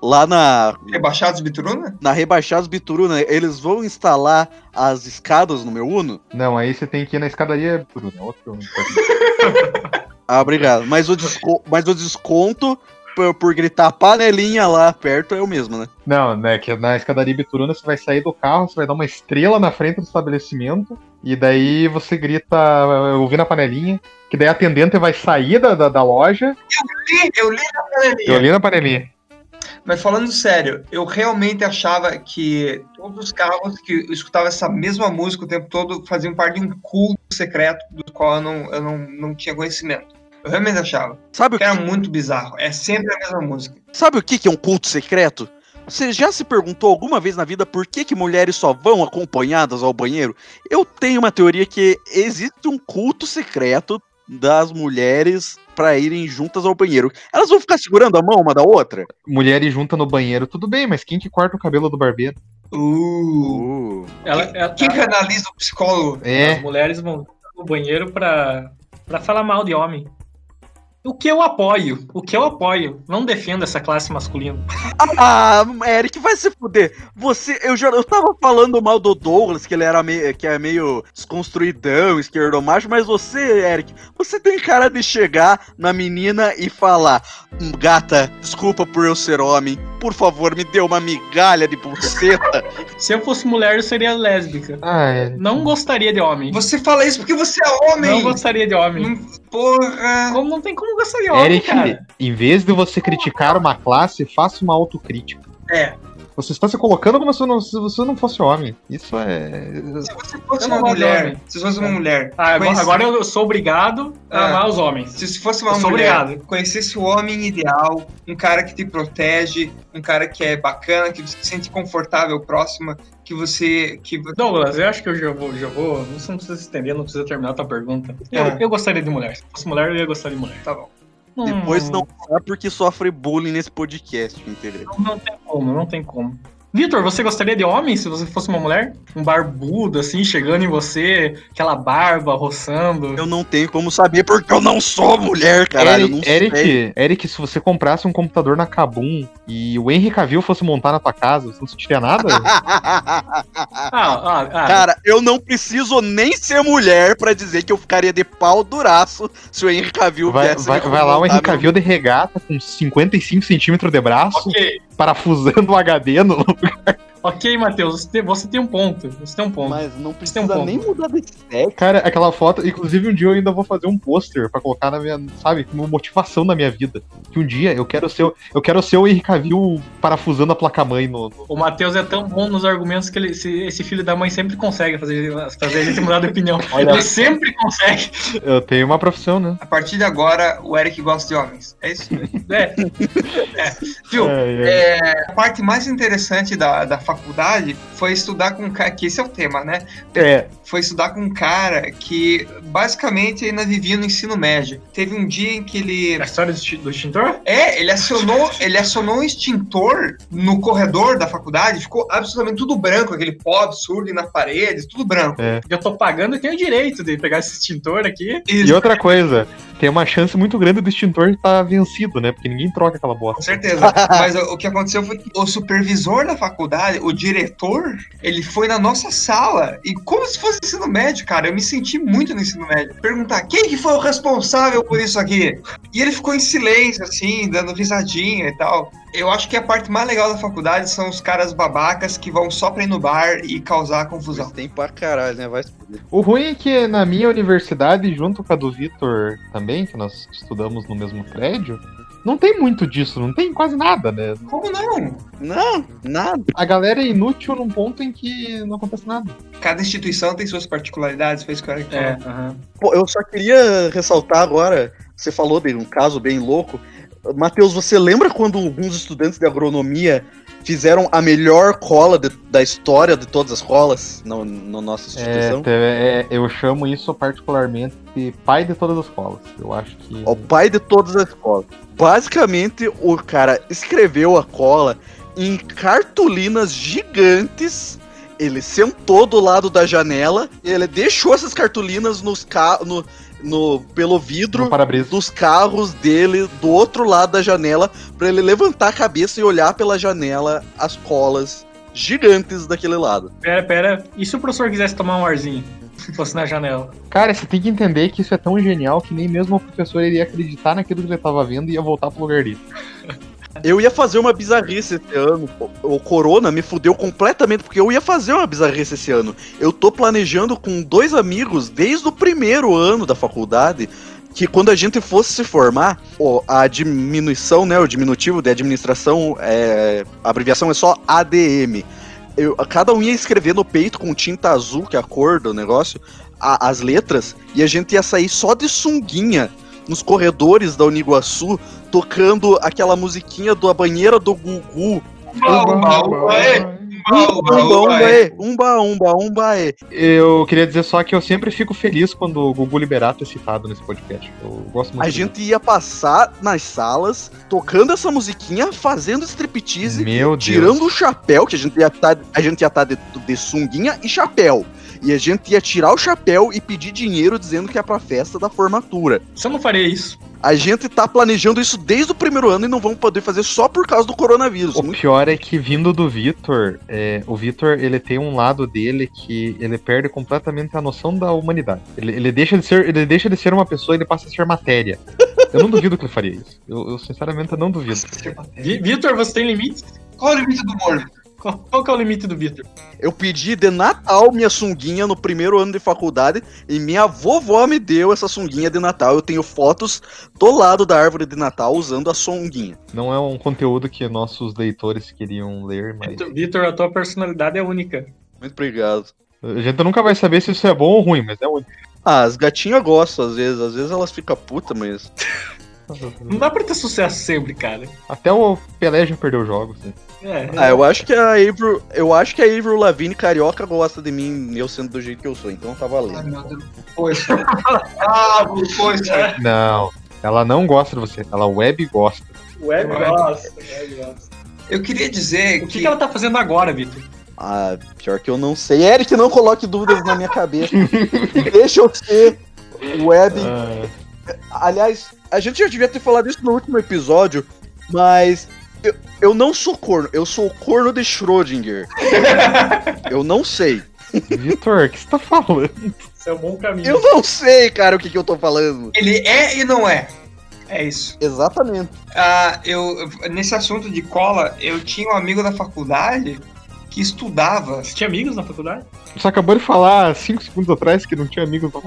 Lá na, Rebaixados Bituruna? na Rebaixados Bituruna, eles vão instalar as escadas no meu Uno? Não, aí você tem que ir na escadaria Bituruna. Outro... Ah, obrigado. Mas o, desco- mas o desconto por, por gritar panelinha lá perto é o mesmo, né? Não, né? Que na escadaria Bituruna você vai sair do carro, você vai dar uma estrela na frente do estabelecimento, e daí você grita, ouvindo a panelinha, que daí a atendente vai sair da, da, da loja Ih, Eu li na panelinha. ouvindo a panelinha. Mas falando sério, eu realmente achava que todos os carros que escutavam essa mesma música o tempo todo faziam parte de um culto secreto do qual eu não, eu não, não tinha conhecimento. Eu realmente achava. Sabe o Que que, era muito bizarro. É sempre a mesma música. sabe o que que é um culto secreto? Você já se perguntou alguma vez na vida por que, que mulheres só vão acompanhadas ao banheiro? Eu tenho uma teoria que existe um culto secreto das mulheres pra irem juntas ao banheiro. Elas vão ficar segurando a mão uma da outra? Mulheres juntas no banheiro, tudo bem, mas quem que corta o cabelo do barbeiro? Uh. Uh. Ela, ela, Quem canaliza o psicólogo? As É, mulheres vão no banheiro pra, pra falar mal de homem. O que eu apoio, o que eu apoio, não defendo essa classe masculina. Ah, Eric, vai se fuder. Você, eu já eu tava falando mal do Douglas, que ele era meio, que é meio desconstruidão, esquerdomacho, mas você, Eric, você tem cara de chegar na menina e falar: "Hum, "Gata, desculpa por eu ser homem. Por favor, me dê uma migalha de buceta". Se eu fosse mulher, eu seria lésbica. ah, é. Não gostaria de homem. Você fala isso porque você é homem! Não gostaria de homem. Não- Porra! Como não tem como homem, Eric, cara? em vez de você criticar uma classe, faça uma autocrítica. É. Você está se colocando como se, não, se você não fosse homem. Isso é. Se você fosse uma mulher, homem. se você fosse uma mulher, Ah, agora, conhece- agora eu sou obrigado a Ah. amar os homens. se você fosse uma Eu sou mulher, obrigado. conhecesse o homem ideal, um cara que te protege, um cara que é bacana, que você se sente confortável próxima, que você. Que... Douglas, eu acho que eu já vou, já vou. Você não precisa se estender, não precisa terminar a tua pergunta. Eu, É. eu gostaria de mulher. Se fosse mulher, eu ia gostar de mulher. Tá bom. Depois Hum, não sabe porque sofre bullying nesse podcast, entendeu? Não, não tem como, não tem como. Vitor, você gostaria de homem se você fosse uma mulher? Um barbudo, assim, chegando em você, aquela barba roçando. Eu não tenho como saber porque eu não sou mulher, caralho. eu não Eric, sei. Eric, Eric, se você comprasse um computador na Kabum e o Henry Cavill fosse montar na tua casa, você não sentiria nada? Ah, ah, ah. Cara, eu não preciso nem ser mulher pra dizer que eu ficaria de pau duraço se o Henry Cavill vai, viesse vai, vai lá o Henry montar meu- Cavill de regata com 55 centímetros de braço, ok, parafusando o HD no. Ok, Matheus, você tem, você tem um ponto. Você tem um ponto. Mas não um precisa ponto. nem mudar de sexo. Cara, aquela foto. Inclusive, um dia eu ainda vou fazer um pôster pra colocar na minha. Sabe, como motivação na minha vida. Que um dia eu quero ser, o- eu quero ser o Henry Cavill parafusando a placa-mãe no, no- O Matheus é tão bom nos argumentos que ele, esse, esse filho da mãe sempre consegue fazer, fazer a gente mudar de opinião. ele sempre consegue. Eu tenho uma profissão, né? A partir de agora, o Eric gosta de homens. É isso? É, Viu? É, é. É, a parte mais interessante da, da faculdade foi estudar com um cara, que esse é o tema, né? É, Foi estudar com um cara que basicamente ainda vivia no ensino médio. Teve um dia em que ele. a história do, exti- do extintor? É, ele acionou, ele acionou um extintor no corredor da faculdade, ficou absolutamente tudo branco, aquele pó absurdo na parede, tudo branco. Eu tô pagando e tenho o direito de pegar esse extintor aqui. E outra coisa, tem uma chance muito grande do extintor estar vencido, né? Porque ninguém troca aquela Com bosta. certeza. Mas o, que aconteceu foi que o supervisor da faculdade, o diretor, ele foi na nossa sala e como se fosse ensino médio, cara. Eu me senti muito no ensino médio. Perguntar quem que foi o responsável por isso aqui? E ele ficou em silêncio, assim, dando risadinha e tal. Eu acho que a parte mais legal da faculdade são os caras babacas que vão só pra ir no bar e causar confusão. Mas tem pra caralho, né? Vai se fuder. O ruim é que na minha universidade, junto com a do Vitor também, que nós estudamos no mesmo prédio, não tem muito disso, não tem quase nada, né? Como não? Não, nada. A galera é inútil num ponto em que não acontece nada. Cada instituição tem suas particularidades, foi isso que falou. É, aham. Pô, eu só queria ressaltar agora, você falou de um caso bem louco. Matheus, você lembra quando alguns estudantes de agronomia fizeram a melhor cola de- da história de todas as colas no, no nossa É, instituição? te- é, eu chamo isso particularmente de pai de todas as escolas. Eu acho que. O pai de todas as colas. Basicamente, o cara escreveu a cola em cartolinas gigantes. Ele sentou do lado da janela e ele deixou essas cartolinas nos ca no, no, pelo vidro no para-brisa. dos carros dele do outro lado da janela pra ele levantar a cabeça e olhar pela janela as colas gigantes daquele lado. Pera, pera. E se o professor quisesse tomar um arzinho? Se fosse na janela. Cara, você tem que entender que isso é tão genial que nem mesmo o professor iria acreditar naquilo que ele tava vendo e ia voltar pro lugar dele. Eu ia fazer uma bizarrice esse ano. O, Corona me fudeu completamente porque eu ia fazer uma bizarrice esse ano. Eu tô planejando com dois amigos desde o primeiro ano da faculdade que quando a gente fosse se formar, a diminuição, né, o diminutivo de administração, é, a abreviação é só ADM. Eu, cada um ia escrever no peito com tinta azul, que é a cor do negócio, a- as letras, e a gente ia sair só de sunguinha nos corredores da Uniguaçu, tocando aquela musiquinha da banheira do Gugu. Umba, umba, umba. Umba, umba, Umba, umba, umba. Umba, umba, umba. Eu queria dizer só que eu sempre fico feliz quando o Gugu Liberato é citado nesse podcast. Eu gosto muito. A gente ia passar nas salas, tocando essa musiquinha, fazendo striptease, Meu Deus. tirando o chapéu, que a gente ia estar gente ia tá de, de sunguinha e chapéu. E a gente ia tirar o chapéu e pedir dinheiro dizendo que é pra festa da formatura. Você não faria isso. A gente tá planejando isso desde o primeiro ano e não vamos poder fazer só por causa do coronavírus. O Muito- pior é que vindo do Vitor, é, o Vitor ele tem um lado dele que ele perde completamente a noção da humanidade. Ele, ele deixa de ser, ele deixa de ser uma pessoa e ele passa a ser matéria. Eu não duvido que ele faria isso. Eu, eu, sinceramente não duvido. Vi- Vitor, você tem limites? Qual é o limite do humor? Qual, qual que é o limite do Vitor? Eu pedi de Natal minha sunguinha no primeiro ano de faculdade e minha vovó me deu essa sunguinha de Natal. Eu tenho fotos do lado da árvore de Natal usando a sunguinha. Não é um conteúdo que nossos leitores queriam ler, mas. Vitor, a tua personalidade é única. Muito obrigado. A gente nunca vai saber se isso é bom ou ruim, mas é único. Ah, as gatinhas gostam às vezes. Às vezes elas ficam putas, mas. Não dá pra ter sucesso sempre, cara. Até o Pelé já perdeu jogos. Né? É. Ah, eu acho que a Avril. Eu acho que a Avril Lavigne carioca gosta de mim, eu sendo do jeito que eu sou, então tá Ai, valendo. meu Deus. Poxa. ah, poxa. Não, ela não gosta de você, ela web gosta. Web Web. gosta, web gosta. Eu queria dizer O que, que. que ela tá fazendo agora, Vitor? Ah, pior que eu não sei. Eric, não coloque dúvidas na minha cabeça. Deixa eu ser web. Ah, Aliás, a gente já devia ter falado isso no último episódio, mas eu, eu não sou corno, eu sou o corno de Schrödinger. eu não sei. Vitor, o que você tá falando? Isso é um bom caminho. Eu não sei, cara, o que, que eu tô falando. Ele é e não é. É isso. Exatamente. Ah, eu, nesse assunto de cola, eu tinha um amigo da faculdade que estudava. Você tinha amigos na faculdade? Você acabou de falar cinco segundos atrás que não tinha amigos pra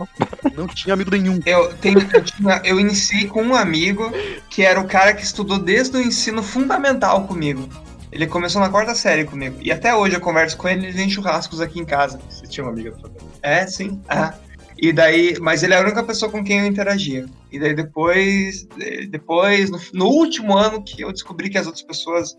Não tinha amigo nenhum. Eu, tenho, eu, tinha- eu iniciei com um amigo que era o cara que estudou desde o ensino fundamental comigo. Ele começou na quarta série comigo. E até hoje eu converso com ele e ele vem churrascos aqui em casa. Você tinha uma amiga da faculdade. É, sim. Ah. E daí, mas ele é a única pessoa com quem eu interagia. E daí depois, depois no, no último ano que eu descobri que as outras pessoas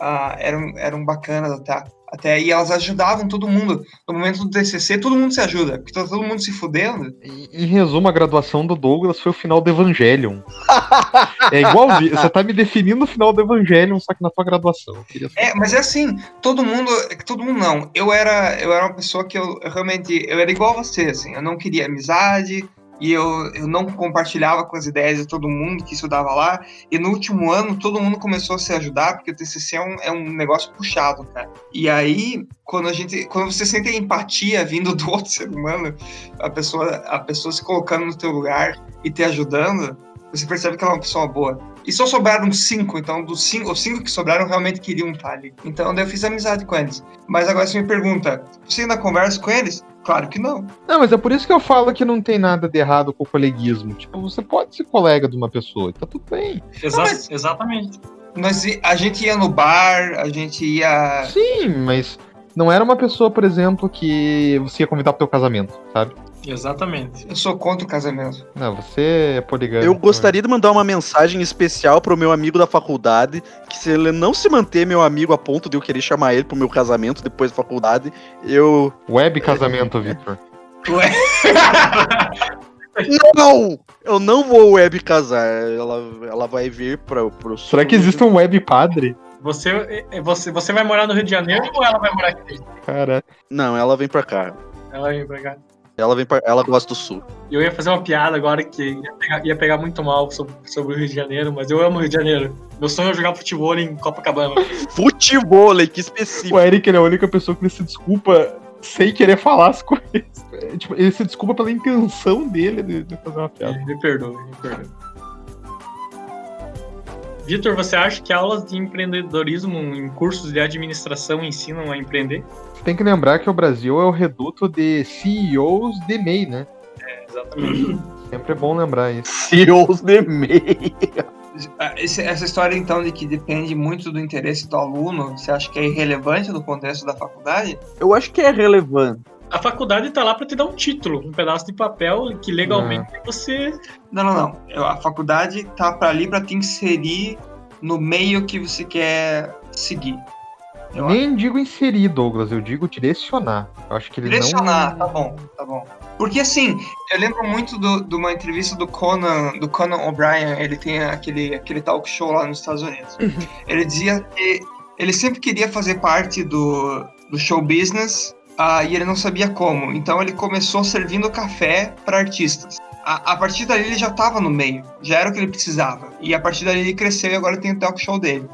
ah, eram, eram bacanas até. Até aí elas ajudavam todo mundo. No momento do TCC, todo mundo se ajuda, porque tá todo mundo se fudendo. Em em resumo, a graduação do Douglas foi o final do Evangelion. É igual. Você tá me definindo o final do Evangelion, só que na tua graduação. É, mas é assim, todo mundo, todo mundo não. Eu era, eu era uma pessoa que eu, eu realmente, eu era igual a você, assim, eu não queria amizade e eu, eu não compartilhava com as ideias de todo mundo que estudava lá. E no último ano, todo mundo começou a se ajudar, porque o TCC é um, é um negócio puxado, cara. E aí, quando a gente, quando você sente empatia vindo do outro ser humano, a pessoa, a pessoa se colocando no teu lugar e te ajudando, você percebe que ela é uma pessoa boa. E só sobraram cinco, então dos cinco, os cinco que sobraram realmente queriam estar ali. Então daí eu fiz amizade com eles. Mas agora você me pergunta, você ainda conversa com eles? Claro que não. Não, mas é por isso que eu falo que não tem nada de errado com o coleguismo. Tipo, você pode ser colega de uma pessoa, e tá tudo bem. Exa mas- Exatamente. Nós, a gente ia no bar, a gente ia. Sim, mas não era uma pessoa, por exemplo, que você ia convidar pro teu casamento, sabe? Exatamente. Eu sou contra o casamento. Não, você é poligâmico. Eu gostaria de mandar uma mensagem especial pro meu amigo da faculdade, que se ele não se manter meu amigo a ponto de eu querer chamar ele pro meu casamento depois da faculdade, eu. Web casamento, Victor. Ué, Não! Eu não vou web casar. Ela, ela vai vir pra, pro Será que existe um web padre? Você, é- você, você vai morar no Rio de Janeiro ou ela vai morar aqui? Cara, Não, ela vem pra cá. Ela vai pra cá. Ela vem pra... Ela gosta do sul. E Eu ia fazer uma piada agora que ia pegar, ia pegar muito mal sobre, sobre o Rio de Janeiro, mas eu amo o Rio de Janeiro. Meu sonho é jogar futebol em Copacabana. Futebol, que específico. o Eric ele é a única pessoa que se desculpa sem querer falar as coisas. É, tipo, ele se desculpa pela intenção dele de, de fazer uma piada. Me perdoe, me perdoe. Vitor, você acha que aulas de empreendedorismo em cursos de administração ensinam a empreender? Tem que lembrar que o Brasil é o reduto de CEOs de MEI, né? Exatamente. Sempre é bom lembrar isso. CEOs de MEI. ah, essa história então de que depende muito do interesse do aluno, você acha que é irrelevante do contexto da faculdade? Eu acho que é relevante. A faculdade tá lá pra te dar um título, um pedaço de papel que legalmente você. Não, não, não. A faculdade tá pra ali pra te inserir no meio que você quer seguir. Eu Nem digo inserir, Douglas, eu digo direcionar. Eu acho que ele Direcionar, não. tá bom, tá bom. Porque assim, eu lembro muito do- de uma entrevista do Conan, do Conan O'Brien, ele tem aquele, aquele talk show lá nos Estados Unidos. ele dizia que ele sempre queria fazer parte do, do show business ah, e ele não sabia como. Então ele começou servindo café para artistas. A, a partir dali ele já estava no meio, já era o que ele precisava. E a partir dali ele cresceu e agora tem o talk show dele.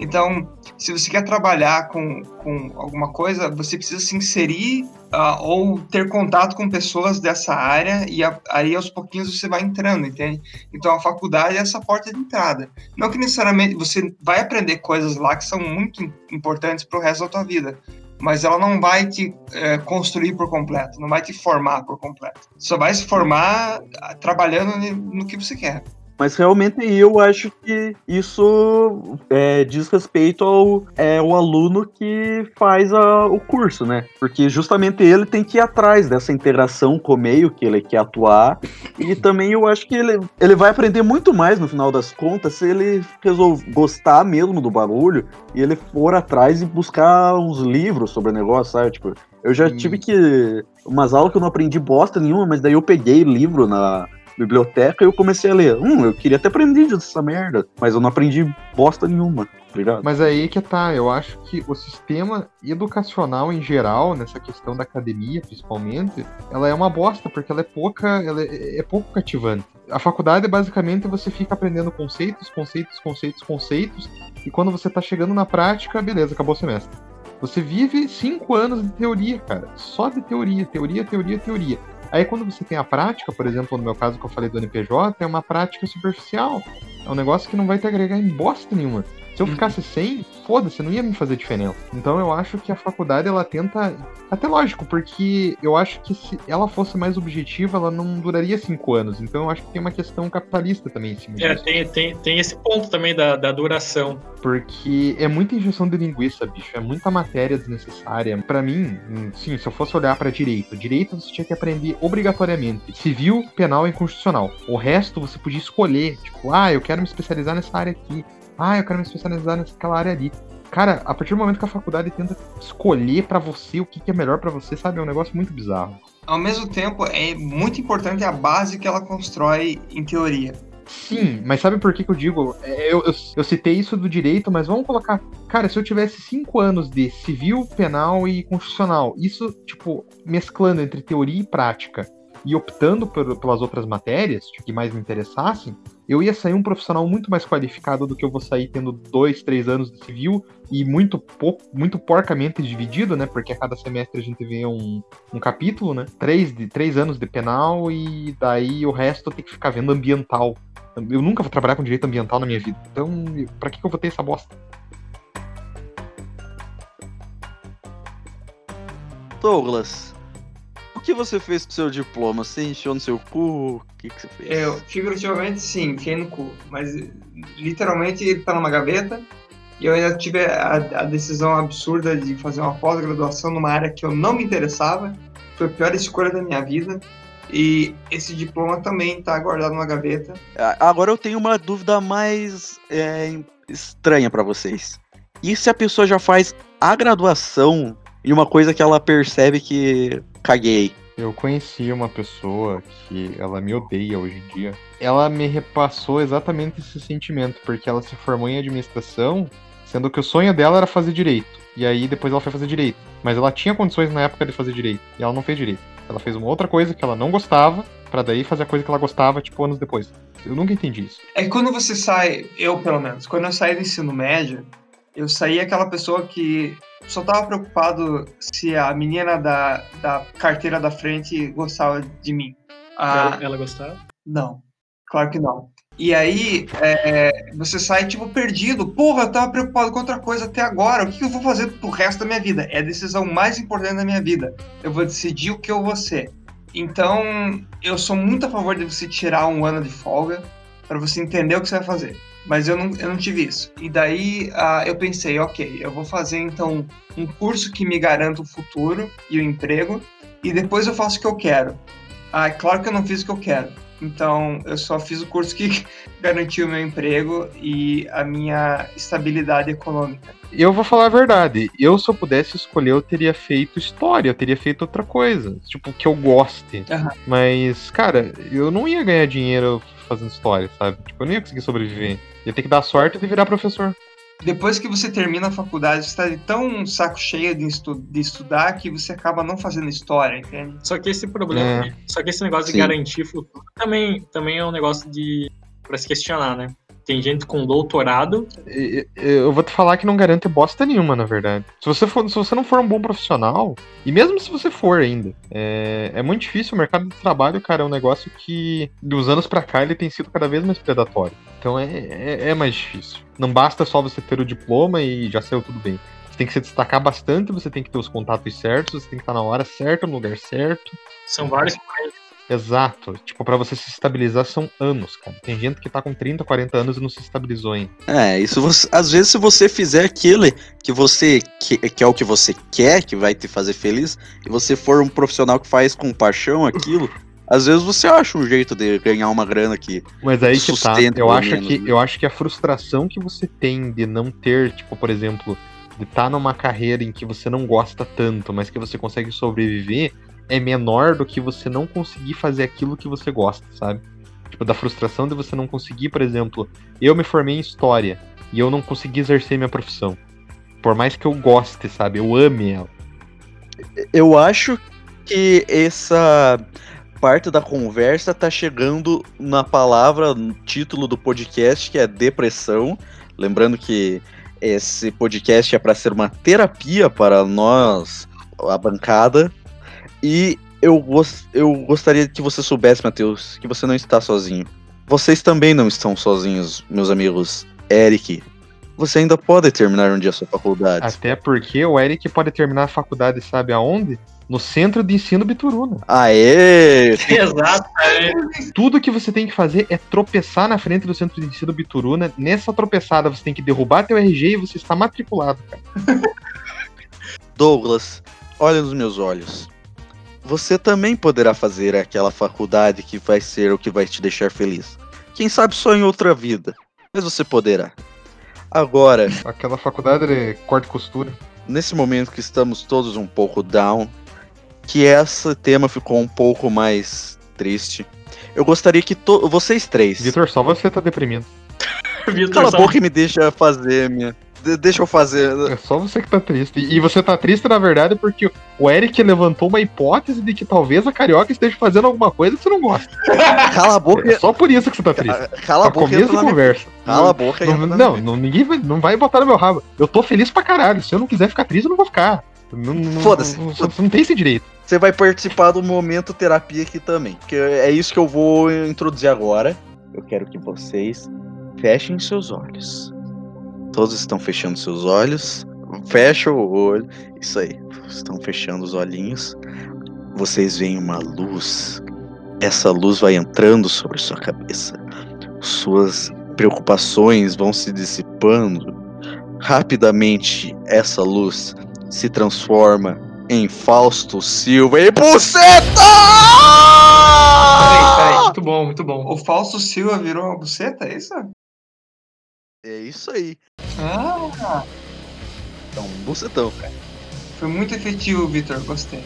Então, se você quer trabalhar com, com alguma coisa, você precisa se inserir uh, ou ter contato com pessoas dessa área e a, aí aos pouquinhos você vai entrando, entende? Então a faculdade é essa porta de entrada. Não que necessariamente você vai aprender coisas lá que são muito importantes para o resto da tua vida, mas ela não vai te é, construir por completo, não vai te formar por completo. Só vai se formar trabalhando no que você quer. Mas realmente eu acho que isso é, diz respeito ao é, o aluno que faz a, o curso, né? Porque justamente ele tem que ir atrás dessa interação com o meio que ele quer atuar. E também eu acho que ele, ele vai aprender muito mais no final das contas se ele resolver gostar mesmo do barulho e ele for atrás e buscar uns livros sobre o negócio, sabe? Tipo, eu já hum. tive que. Umas aulas que eu não aprendi bosta nenhuma, mas daí eu peguei livro na, biblioteca e eu comecei a ler. Hum, eu queria ter aprendido essa merda, mas eu não aprendi bosta nenhuma. Obrigado. Mas aí que tá, eu acho que o sistema educacional em geral, nessa questão da academia principalmente, ela é uma bosta, porque ela é pouca, ela é, é pouco cativante. A faculdade basicamente você fica aprendendo conceitos, conceitos, conceitos, conceitos, e quando você tá chegando na prática, beleza, acabou o semestre. Você vive cinco anos de teoria, cara. Só de teoria, teoria, teoria, teoria. Aí quando você tem a prática, por exemplo, no meu caso que eu falei do NPJ, é uma prática superficial. É um negócio que não vai te agregar em bosta nenhuma. Se eu uhum. ficasse sem, foda-se, não ia me fazer diferença. Então eu acho que a faculdade ela tenta. Até lógico, porque eu acho que se ela fosse mais objetiva, ela não duraria cinco anos. Então eu acho que tem uma questão capitalista também em cima É, tem, tem, tem esse ponto também da, da duração. Porque é muita injeção de linguiça, bicho. É muita matéria desnecessária. para mim, sim, se eu fosse olhar para direito, direito você tinha que aprender obrigatoriamente. Civil, penal e constitucional. O resto você podia escolher. Tipo, ah, eu quero me especializar nessa área aqui. Ah, eu quero me especializar naquela área ali. Cara, a partir do momento que a faculdade tenta escolher para você o que, que é melhor para você, sabe? É um negócio muito bizarro. Ao mesmo tempo, é muito importante a base que ela constrói em teoria. Sim, mas sabe por que, que eu digo? É, eu, eu, eu, citei isso do direito, mas vamos colocar. Cara, se eu tivesse cinco anos de civil, penal e constitucional, isso, tipo, mesclando entre teoria e prática e optando por, pelas outras matérias que mais me interessassem, eu ia sair um profissional muito mais qualificado do que eu vou sair tendo dois, três anos de civil e muito pouco, muito porcamente dividido, né? Porque a cada semestre a gente vê um, um capítulo, né? Três, de, três anos de penal e daí o resto tem que ficar vendo ambiental. Eu nunca vou trabalhar com direito ambiental na minha vida. Então, pra que, que eu vou ter essa bosta? Douglas, que você fez com seu diploma? Você encheu no seu cu? O que, que você fez? Eu, figurativamente, sim, enfiei no cu. Mas, literalmente, ele tá numa gaveta. E eu ainda tive a, a decisão absurda de fazer uma pós-graduação numa área que eu não me interessava. Foi a pior escolha da minha vida. E esse diploma também está guardado numa gaveta. Agora eu tenho uma dúvida mais é, estranha para vocês. E se a pessoa já faz a graduação e uma coisa que ela percebe que caguei. Eu conheci uma pessoa que ela me odeia hoje em dia. Ela me repassou exatamente esse sentimento, porque ela se formou em administração, sendo que o sonho dela era fazer direito. E aí depois ela foi fazer direito. Mas ela tinha condições na época de fazer direito, e ela não fez direito. Ela fez uma outra coisa que ela não gostava, para daí fazer a coisa que ela gostava, tipo, anos depois. Eu nunca entendi isso. É que quando você sai, eu pelo menos, quando eu saí do ensino médio, eu saí aquela pessoa que só tava preocupado se a menina da, da carteira da frente gostava de mim. Ela, ela gostava? Não, claro que não. E aí, é, você sai, tipo, perdido. Porra, eu tava preocupado com outra coisa até agora. O que eu vou fazer pro resto da minha vida? É a decisão mais importante da minha vida. Eu vou decidir o que eu vou ser. Então, eu sou muito a favor de você tirar um ano de folga para você entender o que você vai fazer. Mas eu não, eu não tive isso. E daí uh, eu pensei, ok, eu vou fazer então um curso que me garanta o futuro e o emprego, e depois eu faço o que eu quero. Ah, é claro que eu não fiz o que eu quero. Então, eu só fiz o curso que garantiu o meu emprego e a minha estabilidade econômica. Eu vou falar a verdade. Eu, se eu pudesse escolher, eu teria feito história, eu teria feito outra coisa. Tipo, que eu goste. Uhum. Mas, cara, eu não ia ganhar dinheiro fazendo história, sabe? Tipo, eu não ia conseguir sobreviver. Ia ter que dar sorte de virar professor. Depois que você termina a faculdade, você está tão saco cheio de, estu de, estudar que você acaba não fazendo história, entende? Só que esse problema, é. só que esse negócio Sim. de garantir futuro também, também é um negócio de para se questionar, né? Tem gente com doutorado. Eu vou te falar que não garante bosta nenhuma, na verdade. Se você, for, se você não for um bom profissional, e mesmo se você for ainda, é, é muito difícil. O mercado de trabalho, cara, é um negócio que, dos anos pra cá, ele tem sido cada vez mais predatório. Então é, é, é mais difícil. Não basta só você ter o diploma e já saiu tudo bem. Você tem que se destacar bastante, você tem que ter os contatos certos, você tem que estar na hora certa, no lugar certo. São vários. Exato. Tipo, pra você se estabilizar são anos, cara. Tem gente que tá com 30, 40 anos e não se estabilizou ainda. É, isso você, às vezes se você fizer aquilo que você que, que é o que você quer, que vai te fazer feliz, e você for um profissional que faz com paixão aquilo, às vezes você acha um jeito de ganhar uma grana aqui. Mas aí que tá. Eu acho menos, que, né? eu acho que a frustração que você tem de não ter, tipo, por exemplo, de estar numa carreira em que você não gosta tanto, mas que você consegue sobreviver, é menor do que você não conseguir fazer aquilo que você gosta, sabe? Tipo, da frustração de você não conseguir, por exemplo, eu me formei em história e eu não consegui exercer minha profissão. Por mais que eu goste, sabe? Eu ame ela. Eu acho que essa parte da conversa tá chegando na palavra, no título do podcast, que é depressão. Lembrando que esse podcast é para ser uma terapia para nós, a bancada. E eu, eu gostaria que você soubesse, Matheus, que você não está sozinho. Vocês também não estão sozinhos, meus amigos. Eric, você ainda pode terminar um dia a sua faculdade. Até porque o Eric pode terminar a faculdade, sabe aonde? No Centro de Ensino Bituruna. Aê! Exato. Tudo que você tem que fazer é tropeçar na frente do centro de ensino Bituruna. Nessa tropeçada você tem que derrubar teu RG e você está matriculado, cara. Douglas, olha nos meus olhos. Você também poderá fazer aquela faculdade que vai ser o que vai te deixar feliz. Quem sabe só em outra vida, mas você poderá. Agora, Aquela faculdade de corte e costura. nesse momento que estamos todos um pouco down, que esse tema ficou um pouco mais triste, eu gostaria que vocês três. Vitor, só você tá deprimido. Vitor Cala a boca e me deixa fazer minha. De- deixa eu fazer. É só você que tá triste. E você tá triste, na verdade, porque o Eric levantou uma hipótese de que talvez a Carioca esteja fazendo alguma coisa que você não gosta. Cala a boca. É só por isso que você tá triste. Cala a Pra boca começo entra de na minha- conversa. Cala a boca Não, não, não, ninguém vai, não vai botar no meu rabo. Eu tô feliz pra caralho. Se eu não quiser ficar triste, eu não vou ficar. Não- não- Foda-se. não- Você não tem esse direito. Você vai participar do momento terapia aqui também. Porque é isso que eu vou introduzir agora. Eu quero que vocês fechem seus olhos. Todos estão fechando seus olhos. Fecha o olho. Isso aí. Estão fechando os olhinhos. Vocês veem uma luz. Essa luz vai entrando sobre sua cabeça. Suas preocupações vão se dissipando. Rapidamente, essa luz se transforma em Fausto Silva e Peraí, peraí. Buceta! Muito bom, muito bom. O Falso Silva virou uma buceta, é isso? É isso aí. Ah, É um bucetão, cara. foi muito efetivo, Vitor. Gostei.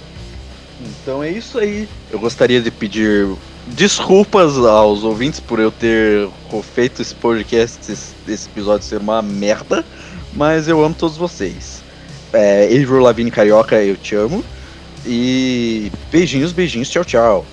Então é isso aí. Eu gostaria de pedir desculpas aos ouvintes por eu ter feito esse podcast, esse, esse episódio ser uma merda, mas eu amo todos vocês. É, Avery Lavigne Carioca, eu te amo. E beijinhos, beijinhos, tchau, tchau.